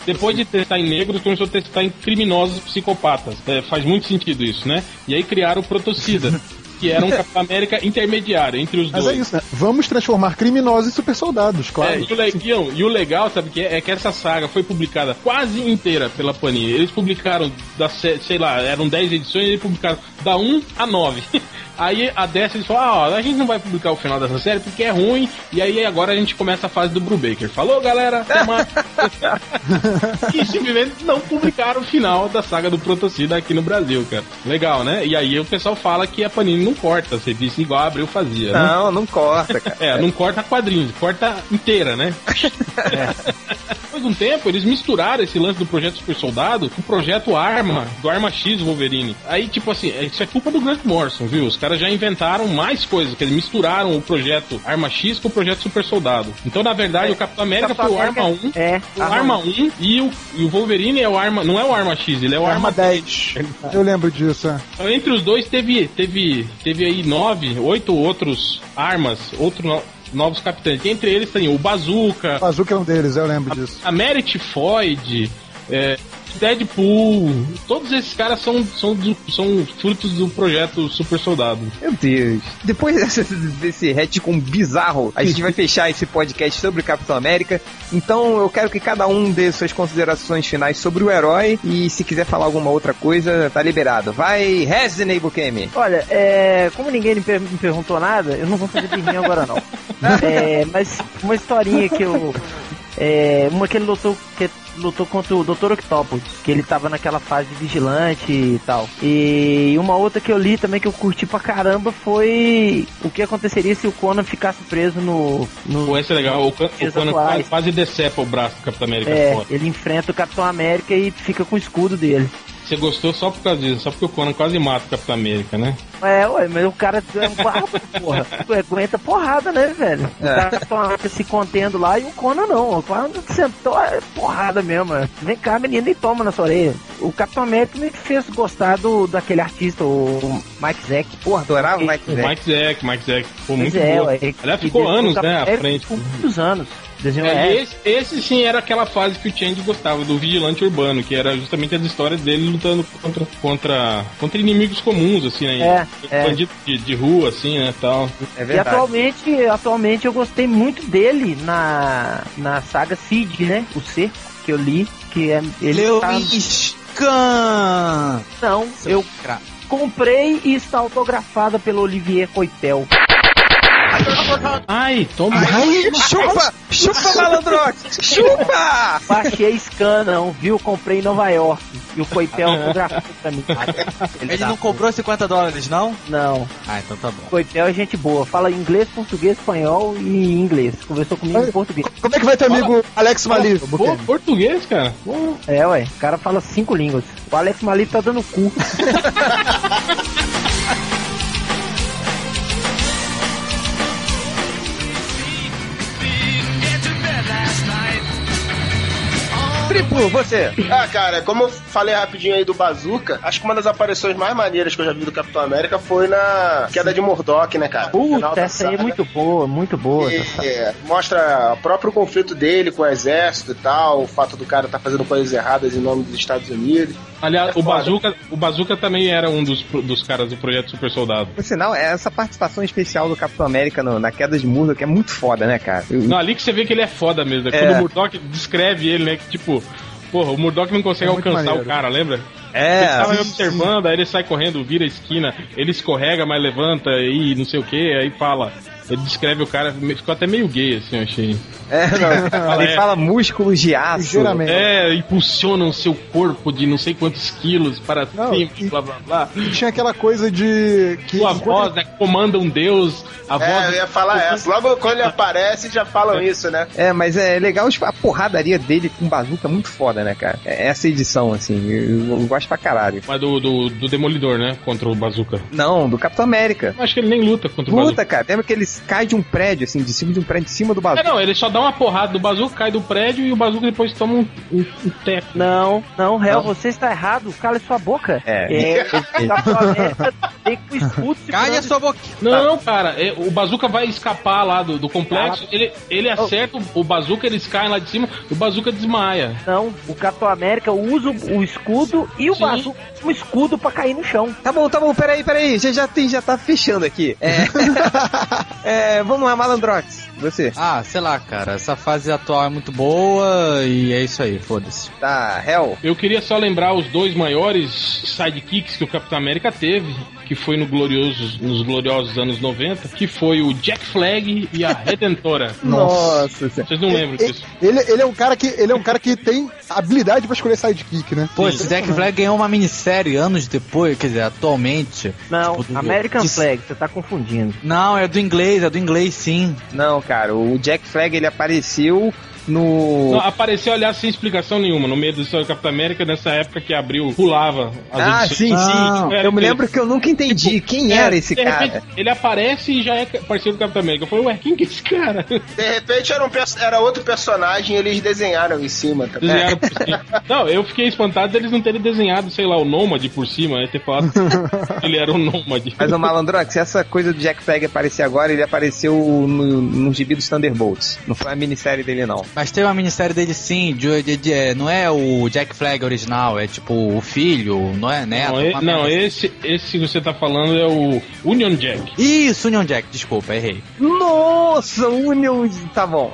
depois de testar em negros, começou a testar em criminosos psicopatas. É, faz muito sentido isso, né? E aí criaram o Protocida, que era um *laughs* Capitão América intermediário entre os Mas dois. é isso, né? Vamos transformar criminosos em super soldados, claro. É, e, o le- e o- e legal, sabe que é? É que essa saga foi publicada quase inteira pela Panini. Eles publicaram, da, sei lá, eram 10 edições, eles publicaram da 1 a 9. *laughs* Aí a 10 eles falaram, ah, ó, a gente não vai publicar o final dessa série porque é ruim, e aí agora a gente começa a fase do Brubaker. Falou, galera, até *laughs* mais. e simplesmente não publicaram o final da saga do Protocida aqui no Brasil, cara. Legal, né? E aí o pessoal fala que a Panini não corta as revistas igual a Abril fazia, né? Não, não corta, cara. É, não corta quadrinhos, corta inteira, né? *laughs* Depois de um tempo, eles misturaram esse lance do projeto Super Soldado com o projeto Arma, do Arma X Wolverine. Aí, tipo assim, isso é culpa do Grant Morrison, viu? Os caras já inventaram mais coisas, que eles misturaram o projeto Arma X com o projeto Super Soldado. Então, na verdade, o Capitão América Capitão foi o Arma América- 1. É, O Arma 1 e o, e o Wolverine é o Arma. Não é o Arma X, ele é o Arma Arma 10. Eu lembro disso, é. então, entre os dois teve, teve, teve aí nove, oito outros armas, outros no- novos capitães. Entre eles tem o Bazooka, O Bazooka é um deles, eu lembro disso. a Merit Floyd, é, Deadpool. Todos esses caras são, são, são frutos do projeto Super Soldado. Meu Deus. Depois desse, desse retcon bizarro, a gente vai fechar esse podcast sobre o Capitão América. Então eu quero que cada um dê suas considerações finais sobre o herói. E se quiser falar alguma outra coisa, tá liberado. Vai, Resident Evil Kemi. Olha, é, como ninguém me, per- me perguntou nada, eu não vou fazer de mim agora não. *laughs* É, mas uma historinha que eu. É, uma que ele lutou, que lutou contra o Dr. Octopus, que ele tava naquela fase de vigilante e tal. E uma outra que eu li também que eu curti pra caramba foi o que aconteceria se o Conan ficasse preso no. no Pô, esse é legal. O, Can- o Conan quase, quase decepa o braço do Capitão América. é, ele enfrenta o Capitão América e fica com o escudo dele. Você gostou só por causa disso, só porque o Conan quase mata o Capitão América, né? É, ué, mas o cara é um barco, porra. *laughs* Tu aguenta porrada, né, velho? O É. cara tá se contendo lá e o Conan não. O Conan sentou é porrada mesmo. é. Vem cá, menina, e toma na sua orelha. O Capitão América me fez gostar do, daquele artista, o Mike Zack. Porra, adorava o Mike Zack. Mike Zack, Mike Zack ficou muito é, bom. ué, ele- Aliás, ficou anos, né, à frente. Ficou muitos anos. Desenho É, é, esse, esse sim era aquela fase que o Change gostava, do vigilante urbano, que era justamente as histórias dele lutando contra, contra, contra inimigos comuns, assim, né? É, é. Bandido de, de rua, assim, né, tal. É E atualmente, atualmente eu gostei muito dele na, na saga Seed, né? O C que eu li, que é ele tá... Lewis Kahn! Não, eu comprei e está autografada pelo Olivier Coitel. Ai, toma. Ai, chupa! Chupa, malandrox! Chupa! Baixei scan, não, viu? Comprei em Nova York. E o Coitel autografou pra mim. Ele tá não comprou 50 dólares, não? Não. Ah, então tá bom. Coitel é gente boa. Fala inglês, português, espanhol e inglês. Conversou comigo em português. Como é que vai teu amigo Alex Mali? Pô, português, cara? Pô. É, ué. O cara fala cinco línguas. O Alex Malif tá dando cu. *laughs* Triplo, você. Ah, cara, como eu falei rapidinho aí do Bazooka, acho que uma das aparições mais maneiras que eu já vi do Capitão América foi na queda de Murdoch, né, cara? Puta, essa aí é muito boa, muito boa. E, é, mostra o próprio conflito dele com o exército e tal, o fato do cara tá fazendo coisas erradas em nome dos Estados Unidos. Aliás, É o. Bazooka, o Bazooka também era um dos, dos caras do projeto Super Soldado. Por sinal, essa participação especial do Capitão América no- na queda de Murdoch é muito foda, né, cara? Eu- Não, ali que você vê que ele é foda mesmo. É. É. Quando o Murdoch descreve ele, né? Que tipo, porra, o Murdoch não consegue É alcançar maneiro. o cara, lembra? É, Ele tava observando, aí ele sai correndo, vira a esquina, ele escorrega, mas levanta e não sei o que, aí fala. Ele descreve o cara, ficou até meio gay, assim, eu achei. É, não. *laughs* ele É. fala músculos de aço. É, impulsiona o seu corpo de não sei quantos quilos para Não, cima, e- blá blá blá. E tinha aquela coisa de. que Sua voz, né? Comanda um deus, a É, voz. eu ia falar essa. Logo quando ele aparece, já falam isso, né? É, mas é legal tipo, a porradaria dele com bazuca é muito foda, né, cara? É Essa edição, assim, eu, eu gosto pra caralho. Mas do, do, do Demolidor, né? Contra o Bazooka. Não, do Capitão América. Acho que ele nem luta contra o Bazooka. Luta, cara. Lembra que ele cai de um prédio, assim, de cima de um prédio, de cima do É, bazuca. não, ele só dá uma porrada do Bazooka, cai do prédio e o Bazooka depois toma um, um, um teco. Não, não, réu, Não. você está errado. Cala sua boca. É. é o Capitão América tem com o escudo Calha segurando- sua boca. Não, cara, é, o Bazooka vai escapar lá do, do complexo, ele, ele acerta o, o Bazooka, eles caem lá de cima, o Bazooka desmaia. Não, o Capitão América usa o o escudo e o Sim. bazuca um escudo pra cair no chão. Tá bom, tá bom, peraí, peraí. Já, já, tem, já tá fechando aqui. É. *laughs* é, vamos lá, Malandrox. Você. Ah, sei lá, cara. Essa fase atual é muito boa e é isso aí, foda-se. Tá, Hell. Eu queria só lembrar os dois maiores sidekicks que o Capitão América teve, que foi no gloriosos, nos gloriosos anos 90, que foi o Jack Flag e a Redentora. *laughs* Nossa. Vocês não lembram disso? Ele, ele é um cara que ele é um cara que tem habilidade pra escolher sidekick, né? Pô, esse Jack Flag ganhou uma minissérie anos depois, quer dizer, atualmente. Não, Tipo, do- American que- Flag, você tá confundindo. Não, é do inglês, é do inglês sim. Não, cara, o Jack Flag ele apareceu no. Não, apareceu, aliás, sem explicação nenhuma, no meio do história do Capitão América, nessa época que abriu, pulava as Ah, edições. sim, sim. Não, era eu me lembro que eu nunca entendi quem É, era esse de cara. repente, ele aparece e já é parceiro do Capitão América. Eu falei, ué, quem que é esse cara? De repente era, um, era outro personagem e eles desenharam em cima também. Desenharam por cima. Não, eu fiquei espantado deles não terem desenhado, sei lá, o Nômade por cima, né? Ter falado que ele era um Nômade. Mas o Malandrox, essa coisa do Jack Flag aparecer agora, ele apareceu no, no gibi dos Thunderbolts. Não foi a minissérie dele, não. Mas tem uma minissérie dele sim, de, de- de- é, não é o Jack Flag original, é tipo o filho, não é neto? Não, uma não, merda esse, esse que você tá falando é o Union Jack. Isso, Union Jack, desculpa, errei. Nossa, Union. Tá bom.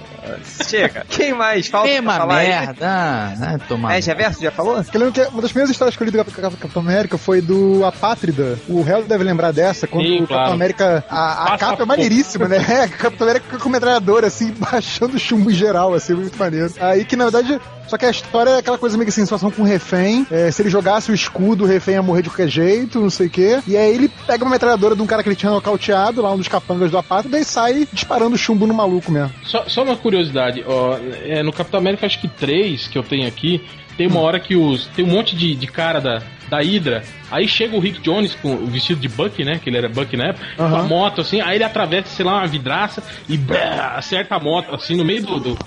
Chega. Quem mais falta pra Tema falar aí? merda. Ah, ah, toma. É, Reverso, já falou? Eu lembro que uma das primeiras histórias que eu li do Cap- Cap- Capitão América foi do Apátrida. O réu deve lembrar dessa, quando Sim, o Capitão claro. América. A, a capa é maneiríssima, né? *laughs* É, o Capitão América com metralhadora, assim, *laughs* baixando chumbo em geral, assim, muito maneiro. Aí que na verdade. Só que a história é aquela coisa meio que assim, situação com o refém. é, se ele jogasse o escudo, o refém ia morrer de qualquer jeito, não sei o quê. E aí ele pega uma metralhadora de um cara que ele tinha nocauteado, lá um dos capangas do Apátrida, e sai disparando chumbo no maluco mesmo. Só, só uma curiosidade, ó, é, no Capitão América acho que 3 que eu tenho aqui, tem uma hora que os. Tem um monte de, de cara da, da Hydra. Aí chega o Rick Jones com o vestido de Buck, né? Que ele era Buck na época, com a moto, assim, aí ele atravessa, sei lá, uma vidraça e brá, acerta a moto, assim, no meio do. do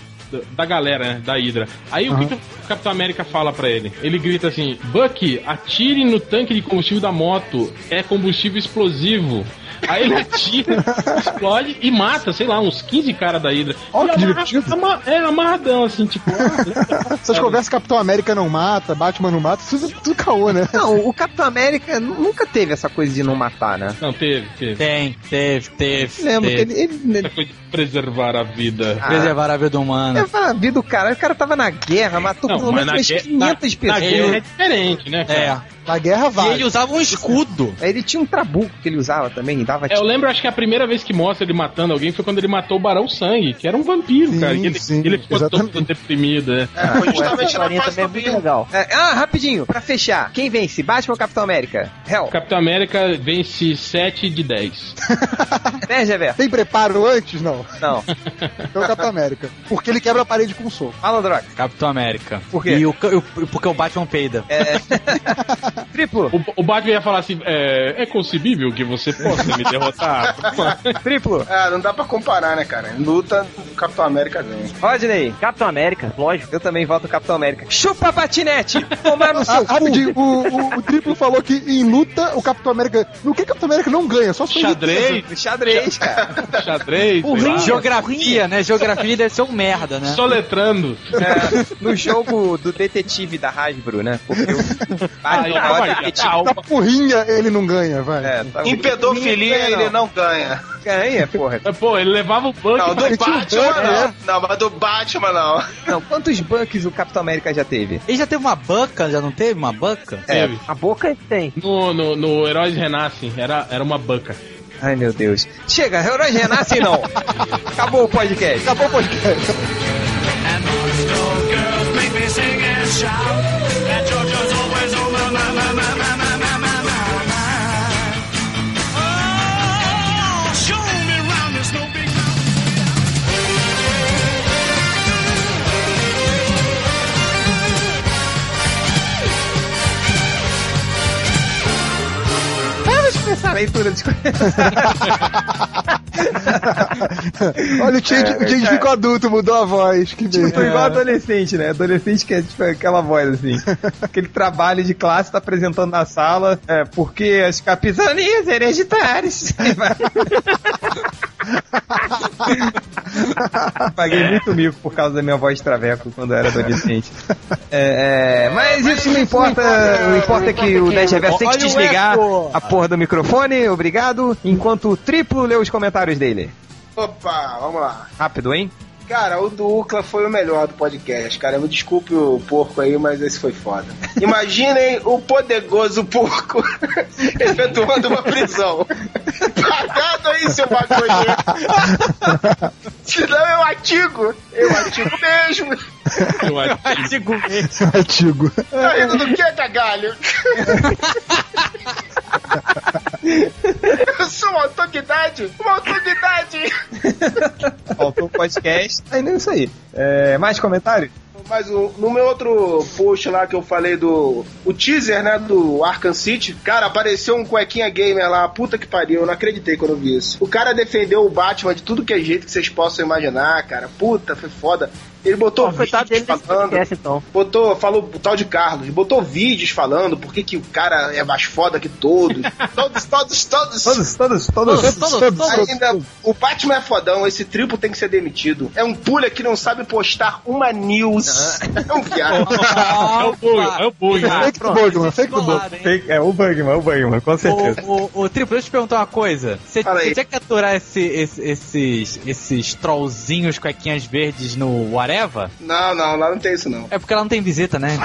da galera, né? Da Hydra. Aí o que, o Capitão América fala pra ele? Ele grita assim: Bucky, atire no tanque de combustível da moto. É combustível explosivo. Aí ele atira, explode e mata, sei lá, uns 15 caras da Hydra. Ó, E que amarra- divertido. ama- é amarradão, assim, tipo. *laughs* Essas conversas Capitão América não mata, Batman não mata, é tudo caô, né? Não, o Capitão América nu- nunca teve essa coisa de não matar, né? Não, teve, teve. Tem, teve, teve. Lembro que teve. ele, ele, Essa coisa de preservar a vida. Ah. Preservar a vida humana. leva a vida do cara. O cara tava na guerra, matou Não, pelo menos umas guerra- 500 na- pessoas. Na guerra é diferente, né? cara? É. Na guerra E vai. ele usava um escudo. Aí Ele tinha um trabuco que ele usava também, e dava É, eu lembro, acho que a primeira vez que mostra ele matando alguém foi quando ele matou o Barão Sangue, que era um vampiro, Sim, cara. E ele, sim, ele ficou exatamente. todo deprimido, né? É, foi Essa justamente na fase também é muito legal. É, ah, rapidinho, pra fechar. Quem vence, Batman ou Capitão América? Hell. Capitão América vence 7 de 10. *laughs* Né, Gever? Tem preparo antes? Não. Não. *laughs* Então Capitão América. Porque ele quebra a parede com um soco. Malandrox. Capitão América. Por quê? E o, o- porque o Batman peida. É. *laughs* Triplo. O, o Batman ia falar assim: é, é concebível que você possa me derrotar? *laughs* Triplo. É, não dá pra comparar, né, cara? Em luta, o Capitão América ganha. Rodney. Capitão América, lógico. Eu também voto Capitão América. Chupa patinete! Tomar no seu Ah, cu! rapidinho, o, o, o Triplo falou que em luta o Capitão América. No que Capitão América não ganha? Só se for em Xadrez, Xadrez, cara. xadrez, O sei lá. Geografia, né? Geografia deve ser um merda, né? soletrando. É, no jogo do detetive da Hasbro, né? Porque o Batman calma é aí, detetive. calma. Da porrinha ele não ganha, vai. É, tá Em pedofilia ele não ganha. ganha, porra. Mas, Pô, ele levava o Buck Não, do Batman Buck, não. Não, mas do Batman não. Não, quantos bucks o Capitão América já teve? Ele já teve uma banca, já não teve uma banca? Teve. A boca ele tem. No, no, no Heróis Renascem, era, era uma banca. Ai, meu Deus. Chega, Heróis Renascem não. Acabou o podcast. Acabou o podcast. Vamos começar a leitura de *laughs* Olha, o Change, o Change ficou adulto, mudou a voz. Que Tipo, beleza. igual adolescente, né? Adolescente que é tipo aquela voz assim. *laughs* Aquele trabalho de classe tá apresentando na sala, é, porque as capitanias hereditárias. *laughs* Paguei muito mico por causa da minha voz de traveco quando eu era adolescente. É, é, mas isso não importa. O importa é que o 10 Reverso tem que desligar a porra do microfone. Obrigado. Enquanto o triplo lê os comentários dele. Opa, vamos lá. Rápido, hein? Cara, o do Ucla foi o melhor do podcast, cara. Me desculpe o porco aí, mas esse foi foda. Imaginem o poderoso porco *laughs* efetuando uma prisão. *laughs* Pagado aí, seu bagulho. *laughs* Senão eu atigo. Eu atigo mesmo. Eu acho que Artigo Artigo. Tá rindo do que, cagalho? Eu sou uma autoridade. Uma autoridade. Faltou o podcast. Ainda é isso aí. É, mais comentários? Mas o- no meu outro post lá que eu falei do. O teaser, né? Do Arkham City, cara, apareceu um cuequinha gamer lá. Puta que pariu, eu não acreditei quando eu vi isso. O cara defendeu o Batman de tudo que é jeito que vocês possam imaginar, cara. Puta, foi foda. Ele botou Pô, dele vídeos desse falando. podcast, então. Botou, falou o tal de Carlos, botou vídeos falando por que que o cara é mais foda que todos. *laughs* todos, todos, todos. Todos, todos, todos. Todos, todos. Ainda, o Batman é fodão, esse triplo tem que ser demitido. É um pulha que não sabe postar uma news. É um viado. *laughs* é o bug, é o bug. Ah, Fake do Bugman, fake do Bugman. É o Bugman, o Bugman, com certeza. O Triplo, deixa eu te perguntar uma coisa. Você tinha que aturar esse- esse- esses, esses trollzinhos cuequinhas verdes no Whatever? Não, não, lá não tem isso não. É porque ela não tem visita, né? *laughs*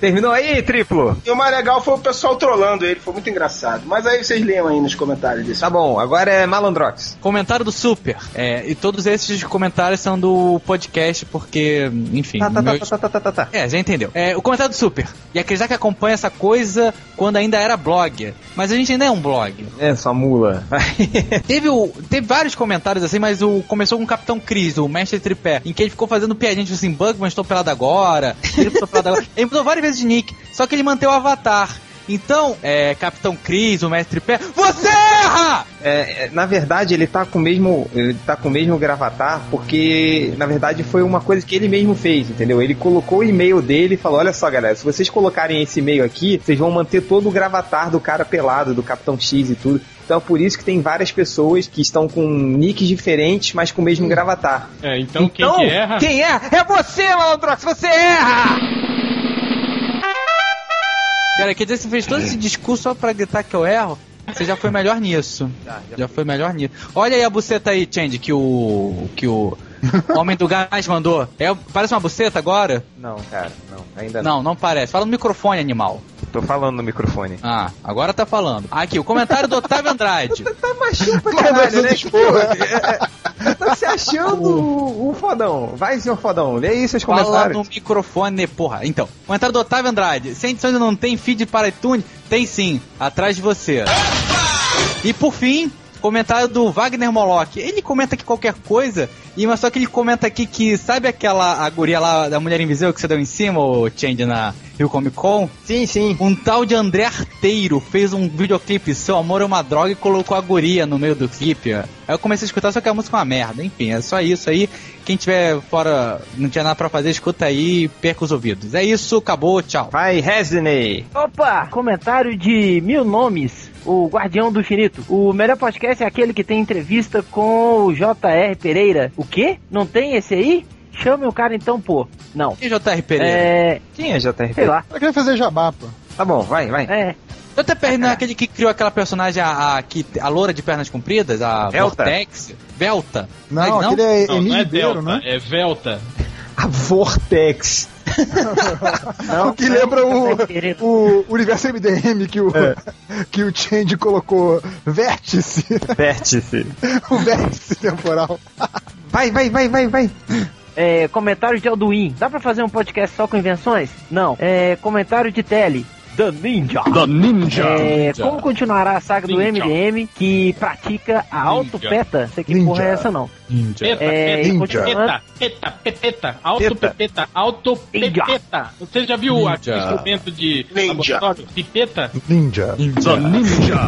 Terminou aí, triplo? E o mais legal foi o pessoal trolando ele, foi muito engraçado. Mas aí vocês leiam aí nos comentários desse. Tá bom, agora é Malandrox. Comentário do Super. É, e todos esses comentários são do podcast, porque, enfim. Tá, tá, tá, meus- tá, tá, tá, tá, tá. É, já entendeu. É, o comentário do Super. E acreditar que acompanha essa coisa quando ainda era blog. Mas a gente ainda é um blog. É, sua mula. *laughs* Teve, o, teve vários comentários assim, mas o começou com o Capitão Cris, o mestre tripé, em que ele ficou fazendo piadinha, tipo assim, Bugman, estou pelado agora. Ele estou pelado agora. *laughs* Ele mudou várias vezes de nick, só que ele manteve o avatar. Então, é, Capitão Cris, o Mestre Pé, você erra! É, é, na verdade, ele tá com o mesmo. Ele tá com o mesmo gravatar, porque na verdade foi uma coisa que ele mesmo fez, entendeu? Ele colocou o e-mail dele e falou: olha só, galera, se vocês colocarem esse e-mail aqui, vocês vão manter todo o gravatar do cara pelado, do Capitão X e tudo. Então é por isso que tem várias pessoas que estão com nicks diferentes, mas com o mesmo gravatar. É, então, quem que erra? Quem erra? É você, Malandrox, você erra! Cara, quer dizer, você fez todo esse discurso só pra gritar que eu erro? Você já foi melhor nisso. Já, foi melhor nisso. Olha aí a buceta aí, Change, que o. que o. *laughs* Homem do Gás mandou. É, parece uma buceta agora? Não, cara, não, ainda não. Não, não parece. Fala no microfone, animal. Tô falando no microfone. Ah, agora tá falando. Aqui, o comentário do Otávio Andrade. *laughs* tá machinho pra caralho, né? *laughs* tá se achando o, o fodão. Vai, senhor fodão, lê aí seus Fala comentários. no microfone, porra. Então, comentário do Otávio Andrade. Se a edição ainda não tem feed para iTunes, tem sim, atrás de você. E por fim, comentário do Wagner Moloch. Ele comenta aqui qualquer coisa, e mas só que ele comenta aqui que sabe aquela a guria lá da Mulher Invisível que você deu em cima, o Change na Rio Comic Con? Sim, sim. Um tal de André Arteiro fez um videoclipe Seu Amor é uma Droga e colocou a guria no meio do clipe. Aí eu comecei a escutar, só que a música é uma merda. Enfim, é só isso aí. Quem tiver fora, não tinha nada pra fazer, escuta aí e perca os ouvidos. É isso, acabou, tchau. Vai, Resney. Opa! Comentário de mil nomes. O Guardião do Infinito. O melhor podcast é aquele que tem entrevista com o J.R. Pereira. O quê? Não tem esse aí? Chame o cara então, pô. Não. Quem é J.R. Pereira? É. Quem é JR? Sei lá. Pra que fazer jabá, pô? Tá bom, vai, vai. É. JPR não é aquele que criou aquela personagem, a, a, que, a loura de pernas compridas, a Velta. Vortex? Velta. Não, Mas aquele é Não, Emílio não é Ribeiro, Delta, né? é Velta. A Vortex. *laughs* Não, O que lembra o, o universo MDM que o, É. *laughs* que o Change colocou vértice. Vértice. *laughs* o vértice temporal. Vai, vai, vai, vai, vai. É, comentário de Alduin. Dá pra fazer um podcast só com invenções? Não. É, comentário de Tele. The Ninja. The Ninja. É, como continuará a saga do Ninja. MDM que pratica a autopeta? Sei que Ninja. porra é essa não. Peta, É, peta, e peta, peta, pepeta, autopepeta, autopepeta. Você já viu Ninja. aquele instrumento de Ninja. Pipeta? Ninja. The Ninja.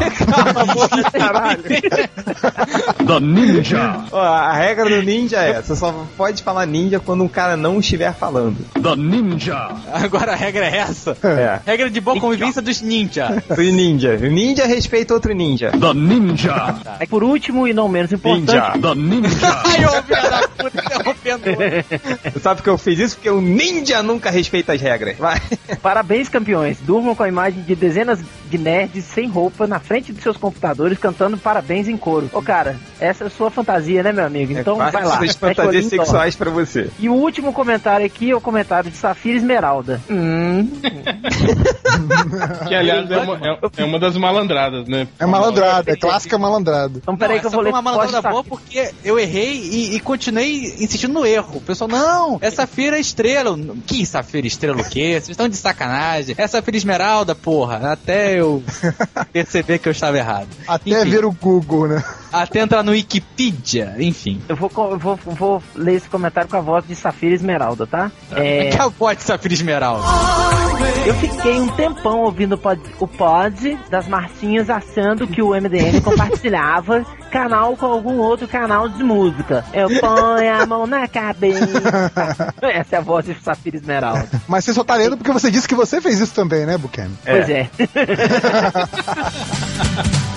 Caralho. *laughs* The Ninja. Ó, a regra do ninja é: você só pode falar ninja quando um cara não estiver falando. The Ninja. Agora a regra é essa. É. Regra de boa convivência dos ninja. Do ninja. O ninja respeita outro ninja. The Ninja. Aí, por último e não menos importante, Ninja. The Ninja. Ai, ô filha da puta, interrompendo. *laughs* Sabe por que eu fiz isso? Porque o ninja nunca respeita as regras. Vai. *laughs* parabéns campeões. Durmam com a imagem de dezenas de nerds sem roupa na frente de seus computadores cantando parabéns em coro. Ô cara, essa é a sua fantasia, né meu amigo? Então Faz vai lá. suas o fantasias e sexuais pra você. E o último comentário aqui é o comentário de Safira Esmeralda. Hum. *laughs* Que, aliás, é uma, é, é uma das malandradas, né? É malandrada, é clássica malandrada. Então peraí Não, que eu essa vou foi ler uma malandrada boa porque eu errei e, e continuei insistindo no erro. O pessoal, não, essa feira é estrela. Que Safira estrela o quê? Vocês estão de sacanagem. Essa feira esmeralda, porra. Até eu *laughs* perceber que eu estava errado. Até Enfim. ver o Google, né? Até entrar no Wikipedia, enfim. Eu vou, vou, vou ler esse comentário com a voz de Safira Esmeralda, tá? *laughs* É, Que a voz de Safira Esmeralda. Eu fiquei um tempão ouvindo o pod, o pod das Marcinhas achando que o MDM compartilhava *laughs* canal com algum outro canal de música. Eu ponho a mão na cabeça. *laughs* Essa é a voz de Safira Esmeralda. Mas você só tá lendo porque você disse que você fez isso também, né, Buchanan? Pois é. *laughs*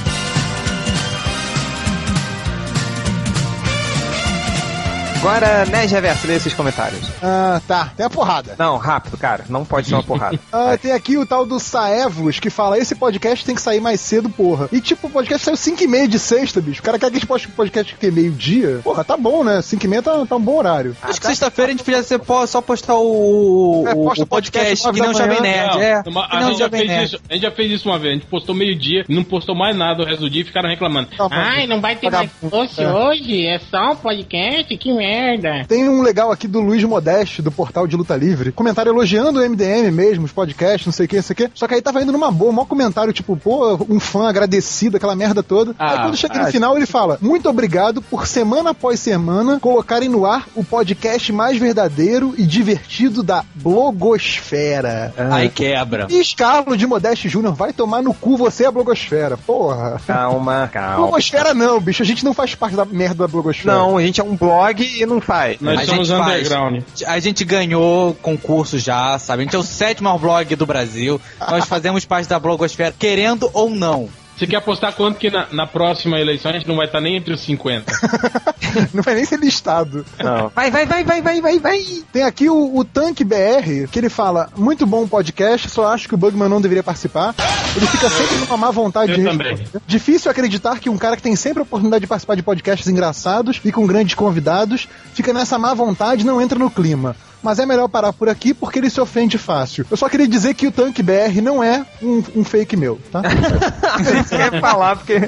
Agora, Nerd Reverso, lê esses comentários. Ah, tá. Tem a porrada. Não, rápido, cara. Não pode ser uma porrada. *laughs* Ah, tem aqui o tal do Saevos que fala: esse podcast tem que sair mais cedo, porra. E tipo, o podcast saiu 5 e meia de sexta, bicho. O cara quer que a gente poste podcast que tem meio-dia. Porra, tá bom, né? 5 e meia tá, tá um bom horário. Acho que sexta-feira a gente podia ser só postar o, É, posta o podcast, podcast que não da Jovem. Nerd. Não, É, uma- a, não já fez Nerd. isso, a gente já fez isso uma vez. A gente postou meio-dia, não postou mais nada o resto do dia e ficaram reclamando. Tá. Ai, não vai ter mais post hoje? É só um podcast? Que merda. Merda. Tem um legal aqui do Luiz Modeste, do portal de Luta Livre. Comentário elogiando o MDM mesmo, os podcasts, não sei o que, não sei o que. Só que aí tava indo numa boa, um maior comentário, tipo, pô, um fã agradecido, aquela merda toda. Ah, aí quando chega no ah, final, ele fala: Muito obrigado por semana após semana colocarem no ar o podcast mais verdadeiro e divertido da blogosfera. Aí quebra. E Carlos de Modeste Júnior, vai tomar no cu você a blogosfera. Porra. Calma, calma. Blogosfera não, bicho. A gente não faz parte da merda da blogosfera. Não, a gente é um blog não faz. Nós A somos gente faz. underground. A gente ganhou concurso já, sabe? A gente é o sétimo blog do Brasil. Nós fazemos parte da blogosfera, querendo ou não. Você quer apostar quanto que na, na próxima eleição a gente não vai estar nem entre os 50? *laughs* Não vai nem ser listado. Não. Vai, vai, vai, vai, vai, vai, vai. Tem aqui o, o Tanque BR, que ele fala: muito bom podcast, só acho que o Bugman não deveria participar. Ele fica sempre com uma má vontade Eu de também. Difícil acreditar que um cara que tem sempre a oportunidade de participar de podcasts engraçados e com grandes convidados fica nessa má vontade e não entra no clima. Mas é melhor parar por aqui porque ele se ofende fácil. Eu só queria dizer que o Tanque BR não é um, um fake meu, tá? *laughs* Isso que eu ia falar, porque.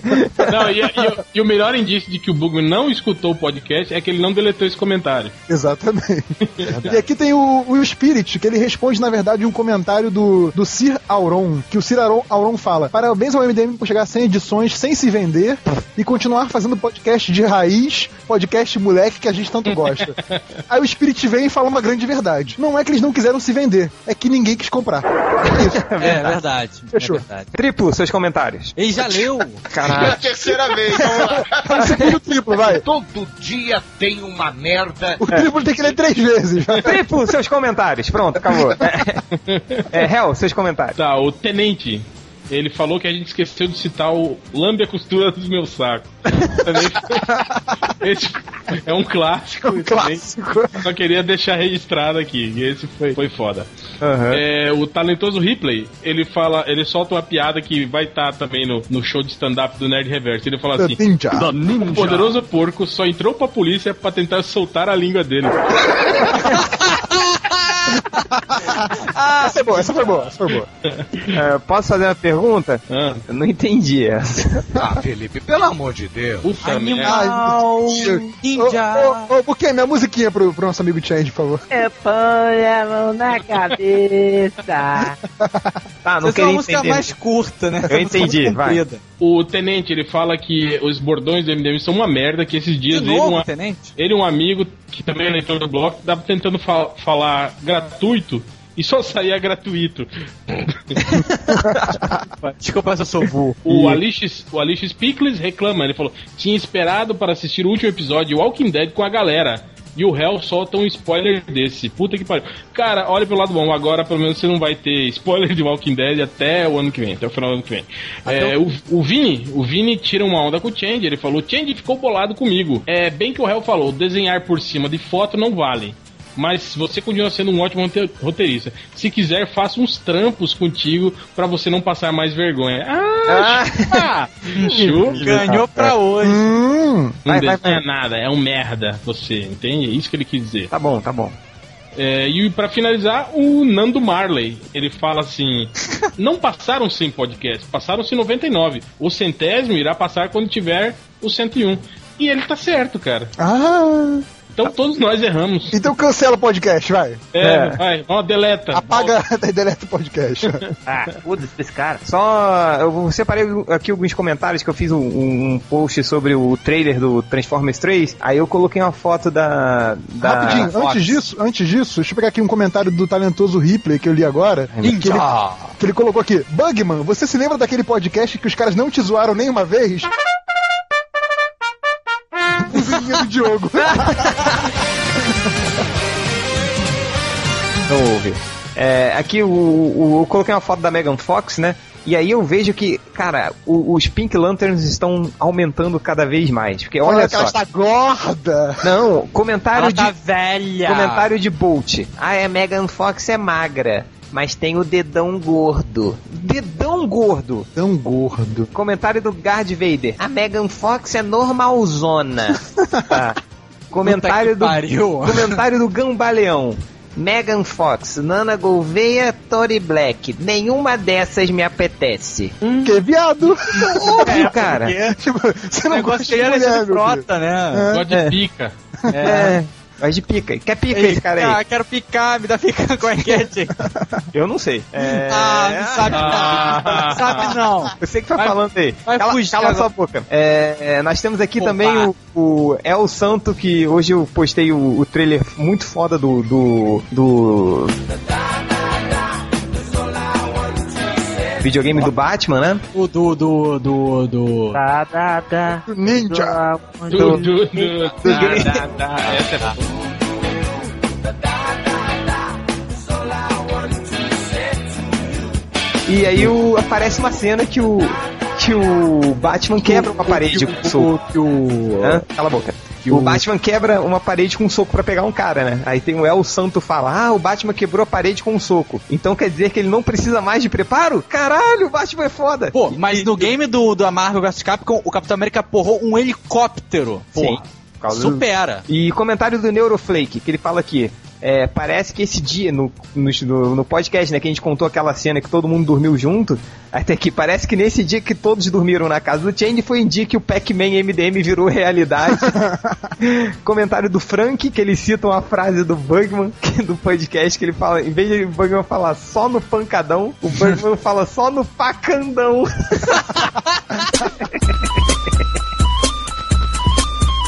Não, e, e o- e o melhor indício de que o Bugman não escutou o podcast é que ele não deletou esse comentário. Exatamente. *laughs* E aqui tem o, o Spirit, que ele responde, na verdade, um comentário do, do Sir Auron, que o Sir Auron, Auron fala: Parabéns ao MDM por chegar a 100 edições sem se vender e continuar fazendo podcast de raiz, podcast moleque que a gente tanto gosta. *laughs* Aí o Spirit vem e fala uma grande verdade. Não é que eles não quiseram se vender, é que ninguém quis comprar. *laughs* É isso. É verdade. Fechou. É verdade. Triplo, seus comentários. Ele já leu. É a terceira vez, vamos lá. *laughs* Segundo triplo, vai. Todo dia tem uma merda. O triplo tem que ler três vezes. vai. Triplo, seus comentários. Pronto, acabou. *laughs* É, é Hel, seus comentários. Tá, o Tenente. Ele falou que a gente esqueceu de citar o Lambe a costura dos meus sacos. Esse é um clássico. também. Clássico. Só queria deixar registrado aqui. E esse foi, foi foda. É, o talentoso Ripley, ele fala, ele solta uma piada que vai estar também no, no show de stand-up do Nerd Reverso. Ele fala assim: Ninja. O poderoso porco só entrou pra polícia pra tentar soltar a língua dele. *laughs* Essa foi boa, essa foi boa, essa foi boa. É, posso fazer uma pergunta? Ah, Eu não entendi essa. Ah, Felipe, pelo amor de Deus. puta. Animal ninja. Ô, ô, ô, Buquê, minha musiquinha pro, pro nosso amigo Change, por favor. É, põe a mão na cabeça. Tá, não Essa é queria uma música entender. mais curta, né? Eu entendi, vai. O Tenente, ele fala que os bordões do MDM são uma merda, que esses dias De ele, novo, um, tenente? ele um amigo, que também é leitor do blog, tava tentando fa- falar gratuito e só saía gratuito. *laughs* Desculpa se eu sou burro. O Alix, o Alix Pickles reclama, ele falou: tinha esperado para assistir o último episódio de Walking Dead com a galera. E o Hell solta um spoiler desse. Puta que pariu. Cara, olha pelo lado bom. Agora, pelo menos, você não vai ter spoiler de Walking Dead até o ano que vem, até o final do ano que vem. É, o, o Vini, o Vini tira uma onda com o Change. Ele falou: Change ficou bolado comigo. É bem que o Hell falou: desenhar por cima de foto não vale. Mas você continua sendo um ótimo rote- roteirista. Se quiser, faça uns trampos contigo pra você não passar mais vergonha. Ah, chupa! Chupa! *laughs* Ganhou pra hoje. Hum, Não Vai, vai, desenha vai. nada, é um merda você, entende? É isso que ele quis dizer. Tá bom, tá bom. É, e pra finalizar, o Nando Marley, ele fala assim: *laughs* não passaram 100 podcasts, passaram-se 99. O centésimo irá passar quando tiver o 101. E ele tá certo, cara. ah, Então todos nós erramos. então cancela o podcast, vai. É, vai, ó, deleta. Apaga e *laughs* deleta o podcast. *laughs* Ah, foda-se desse cara. Só eu separei aqui alguns comentários que eu fiz um, um post sobre o trailer do Transformers 3. Aí eu coloquei uma foto da. da Rapidinho, Fox. antes disso, antes disso, deixa eu pegar aqui um comentário do talentoso Ripley que eu li agora. Que ele, que ele colocou aqui: Bugman, você se lembra daquele podcast que os caras não te zoaram nem uma vez? Musiquinha do Diogo. *laughs* Não ouve. É, aqui o, o- eu coloquei uma foto da Megan Fox, né? E aí eu vejo que, cara, o- os Pink Lanterns estão aumentando cada vez mais. Porque olha, Olha que ela só. está gorda. Não, comentário Ela de. tá velha. Comentário de Bolt. Ah, a Megan Fox é magra, mas tem o dedão gordo. Dedão gordo. Tão gordo. Comentário do Guard Vader. A Megan Fox é normalzona. *laughs* Tá. Comentário do. que pariu. *laughs* Comentário do Gambaleão. Megan Fox, Nana Gouveia, Tori Black. Nenhuma dessas me apetece. Que é viado. Óbvio, *laughs* cara. Tipo, você não gosta de é mulher, frota, né? Gosta de pica. É. Gosta de pica. Quer pica Ei, esse cara aí? Ah, quero picar, me dá pica com a enquete. *laughs* Eu não sei. É... Ah, não sabe Ah. não. Sabe não. Você que tá Vai- falando aí. vai cala fugir cala sua boca. É, é, nós temos aqui Pô, também o, o El Santo, que hoje eu postei o, o trailer muito foda do. do. do. Videogame do Batman, né? O do, do, do, do... Tá, tá, tá. Ninja. Du, du, du, da, da, da. Essa é boa. E aí o, aparece uma cena que o. que o Batman quebra uma parede com um soco. Que o... Hã? Cala a boca. O Batman quebra uma parede com um soco pra pegar um cara, né? Aí tem o El Santo fala: Ah, o Batman quebrou a parede com um soco. Então quer dizer que ele não precisa mais de preparo? Caralho, o Batman é foda. Pô, mas no game do, do Marvel vs Capcom, o Capitão América porrou um helicóptero. Pô, Sim. Supera. E comentário do Neuroflake, que ele fala aqui. É, parece que esse dia, no, no, no podcast, né, que a gente contou aquela cena que todo mundo dormiu junto, até aqui, parece que nesse dia que todos dormiram na casa do Change foi um dia que o Pac-Man MDM virou realidade. *laughs* Comentário do Frank, que ele cita uma frase do Bugman, que- *laughs* do podcast, que ele fala, em vez de o Bugman falar só no pancadão, o Bugman fala só no pacandão. *laughs*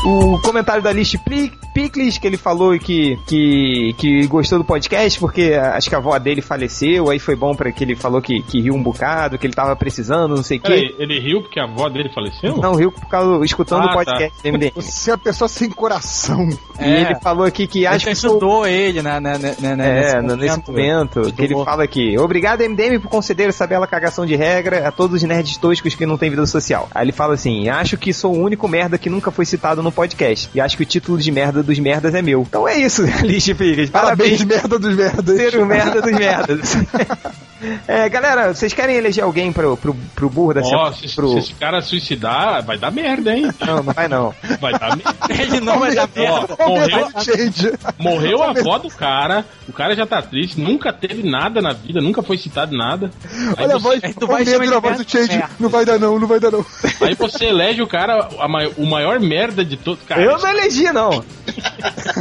O comentário da List Pi- Picles, que ele falou que, que, que gostou do podcast porque acho que a avó dele faleceu, aí foi bom pra que ele falou que, que riu um bocado, que ele tava precisando, não sei o quê. Ele riu porque a avó dele faleceu? Não, riu por causa escutando Ah, o podcast do MDM. *laughs* Você é a pessoa sem coração. E É. ele falou aqui que acho Acho que ajudou ele, né, né, né, né, É, nesse, nesse momento, que ele fala aqui, obrigado MDM por conceder essa bela cagação de regra a todos os nerds toscos que não têm vida social. Aí ele fala assim, acho que sou o único merda que nunca foi citado no podcast, e acho que o título de merda dos merdas é meu. Então é isso, *laughs* Lixe Pires, Parabéns, parabéns merda dos merdas. ser o merda dos merdas. *laughs* é, galera, vocês querem eleger alguém pro, pro, pro burro da Ó, semana? se, Pro... se esse cara suicidar, vai dar merda, hein? Não, não vai não. Vai dar merda. *laughs* Ele não vai dar merda. Ó, morreu, Change. morreu a avó do cara, o cara já tá triste, nunca teve nada na vida, nunca foi citado nada. Aí Olha a você, voz, aí tu vai medo na voz do Change. Não vai dar não, não vai dar não. aí você elege o cara, a mai- o maior merda de todos. Cara, Eu não elegi, não.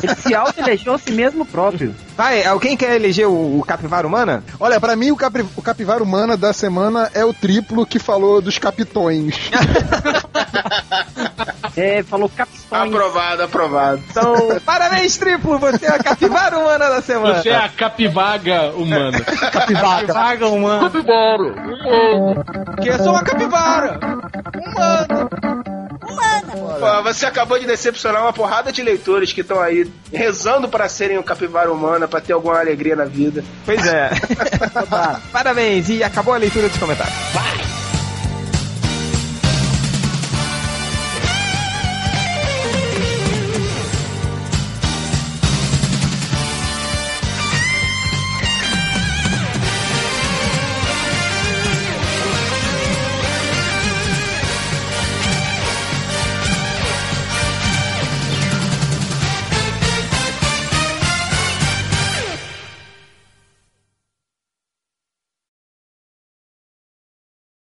Ele se auto-elegeu a si mesmo próprio. Vai, alguém quer eleger o, o Capivara Humana? Olha, pra mim o, capri, o capivara humana da semana é o triplo que falou dos capitões. *laughs* É, falou capitão. Aprovado, aprovado. Então, *laughs* parabéns, triplo, você é a Capivara Humana da semana. Você é a capivaga *laughs* humana. Capivara. Vaga humano. Que eu sou uma capivara. Pô, você acabou de decepcionar uma porrada de leitores que estão aí rezando para serem um capivara humana, para ter alguma alegria na vida. Pois é. *laughs* Parabéns, e acabou a leitura dos comentários.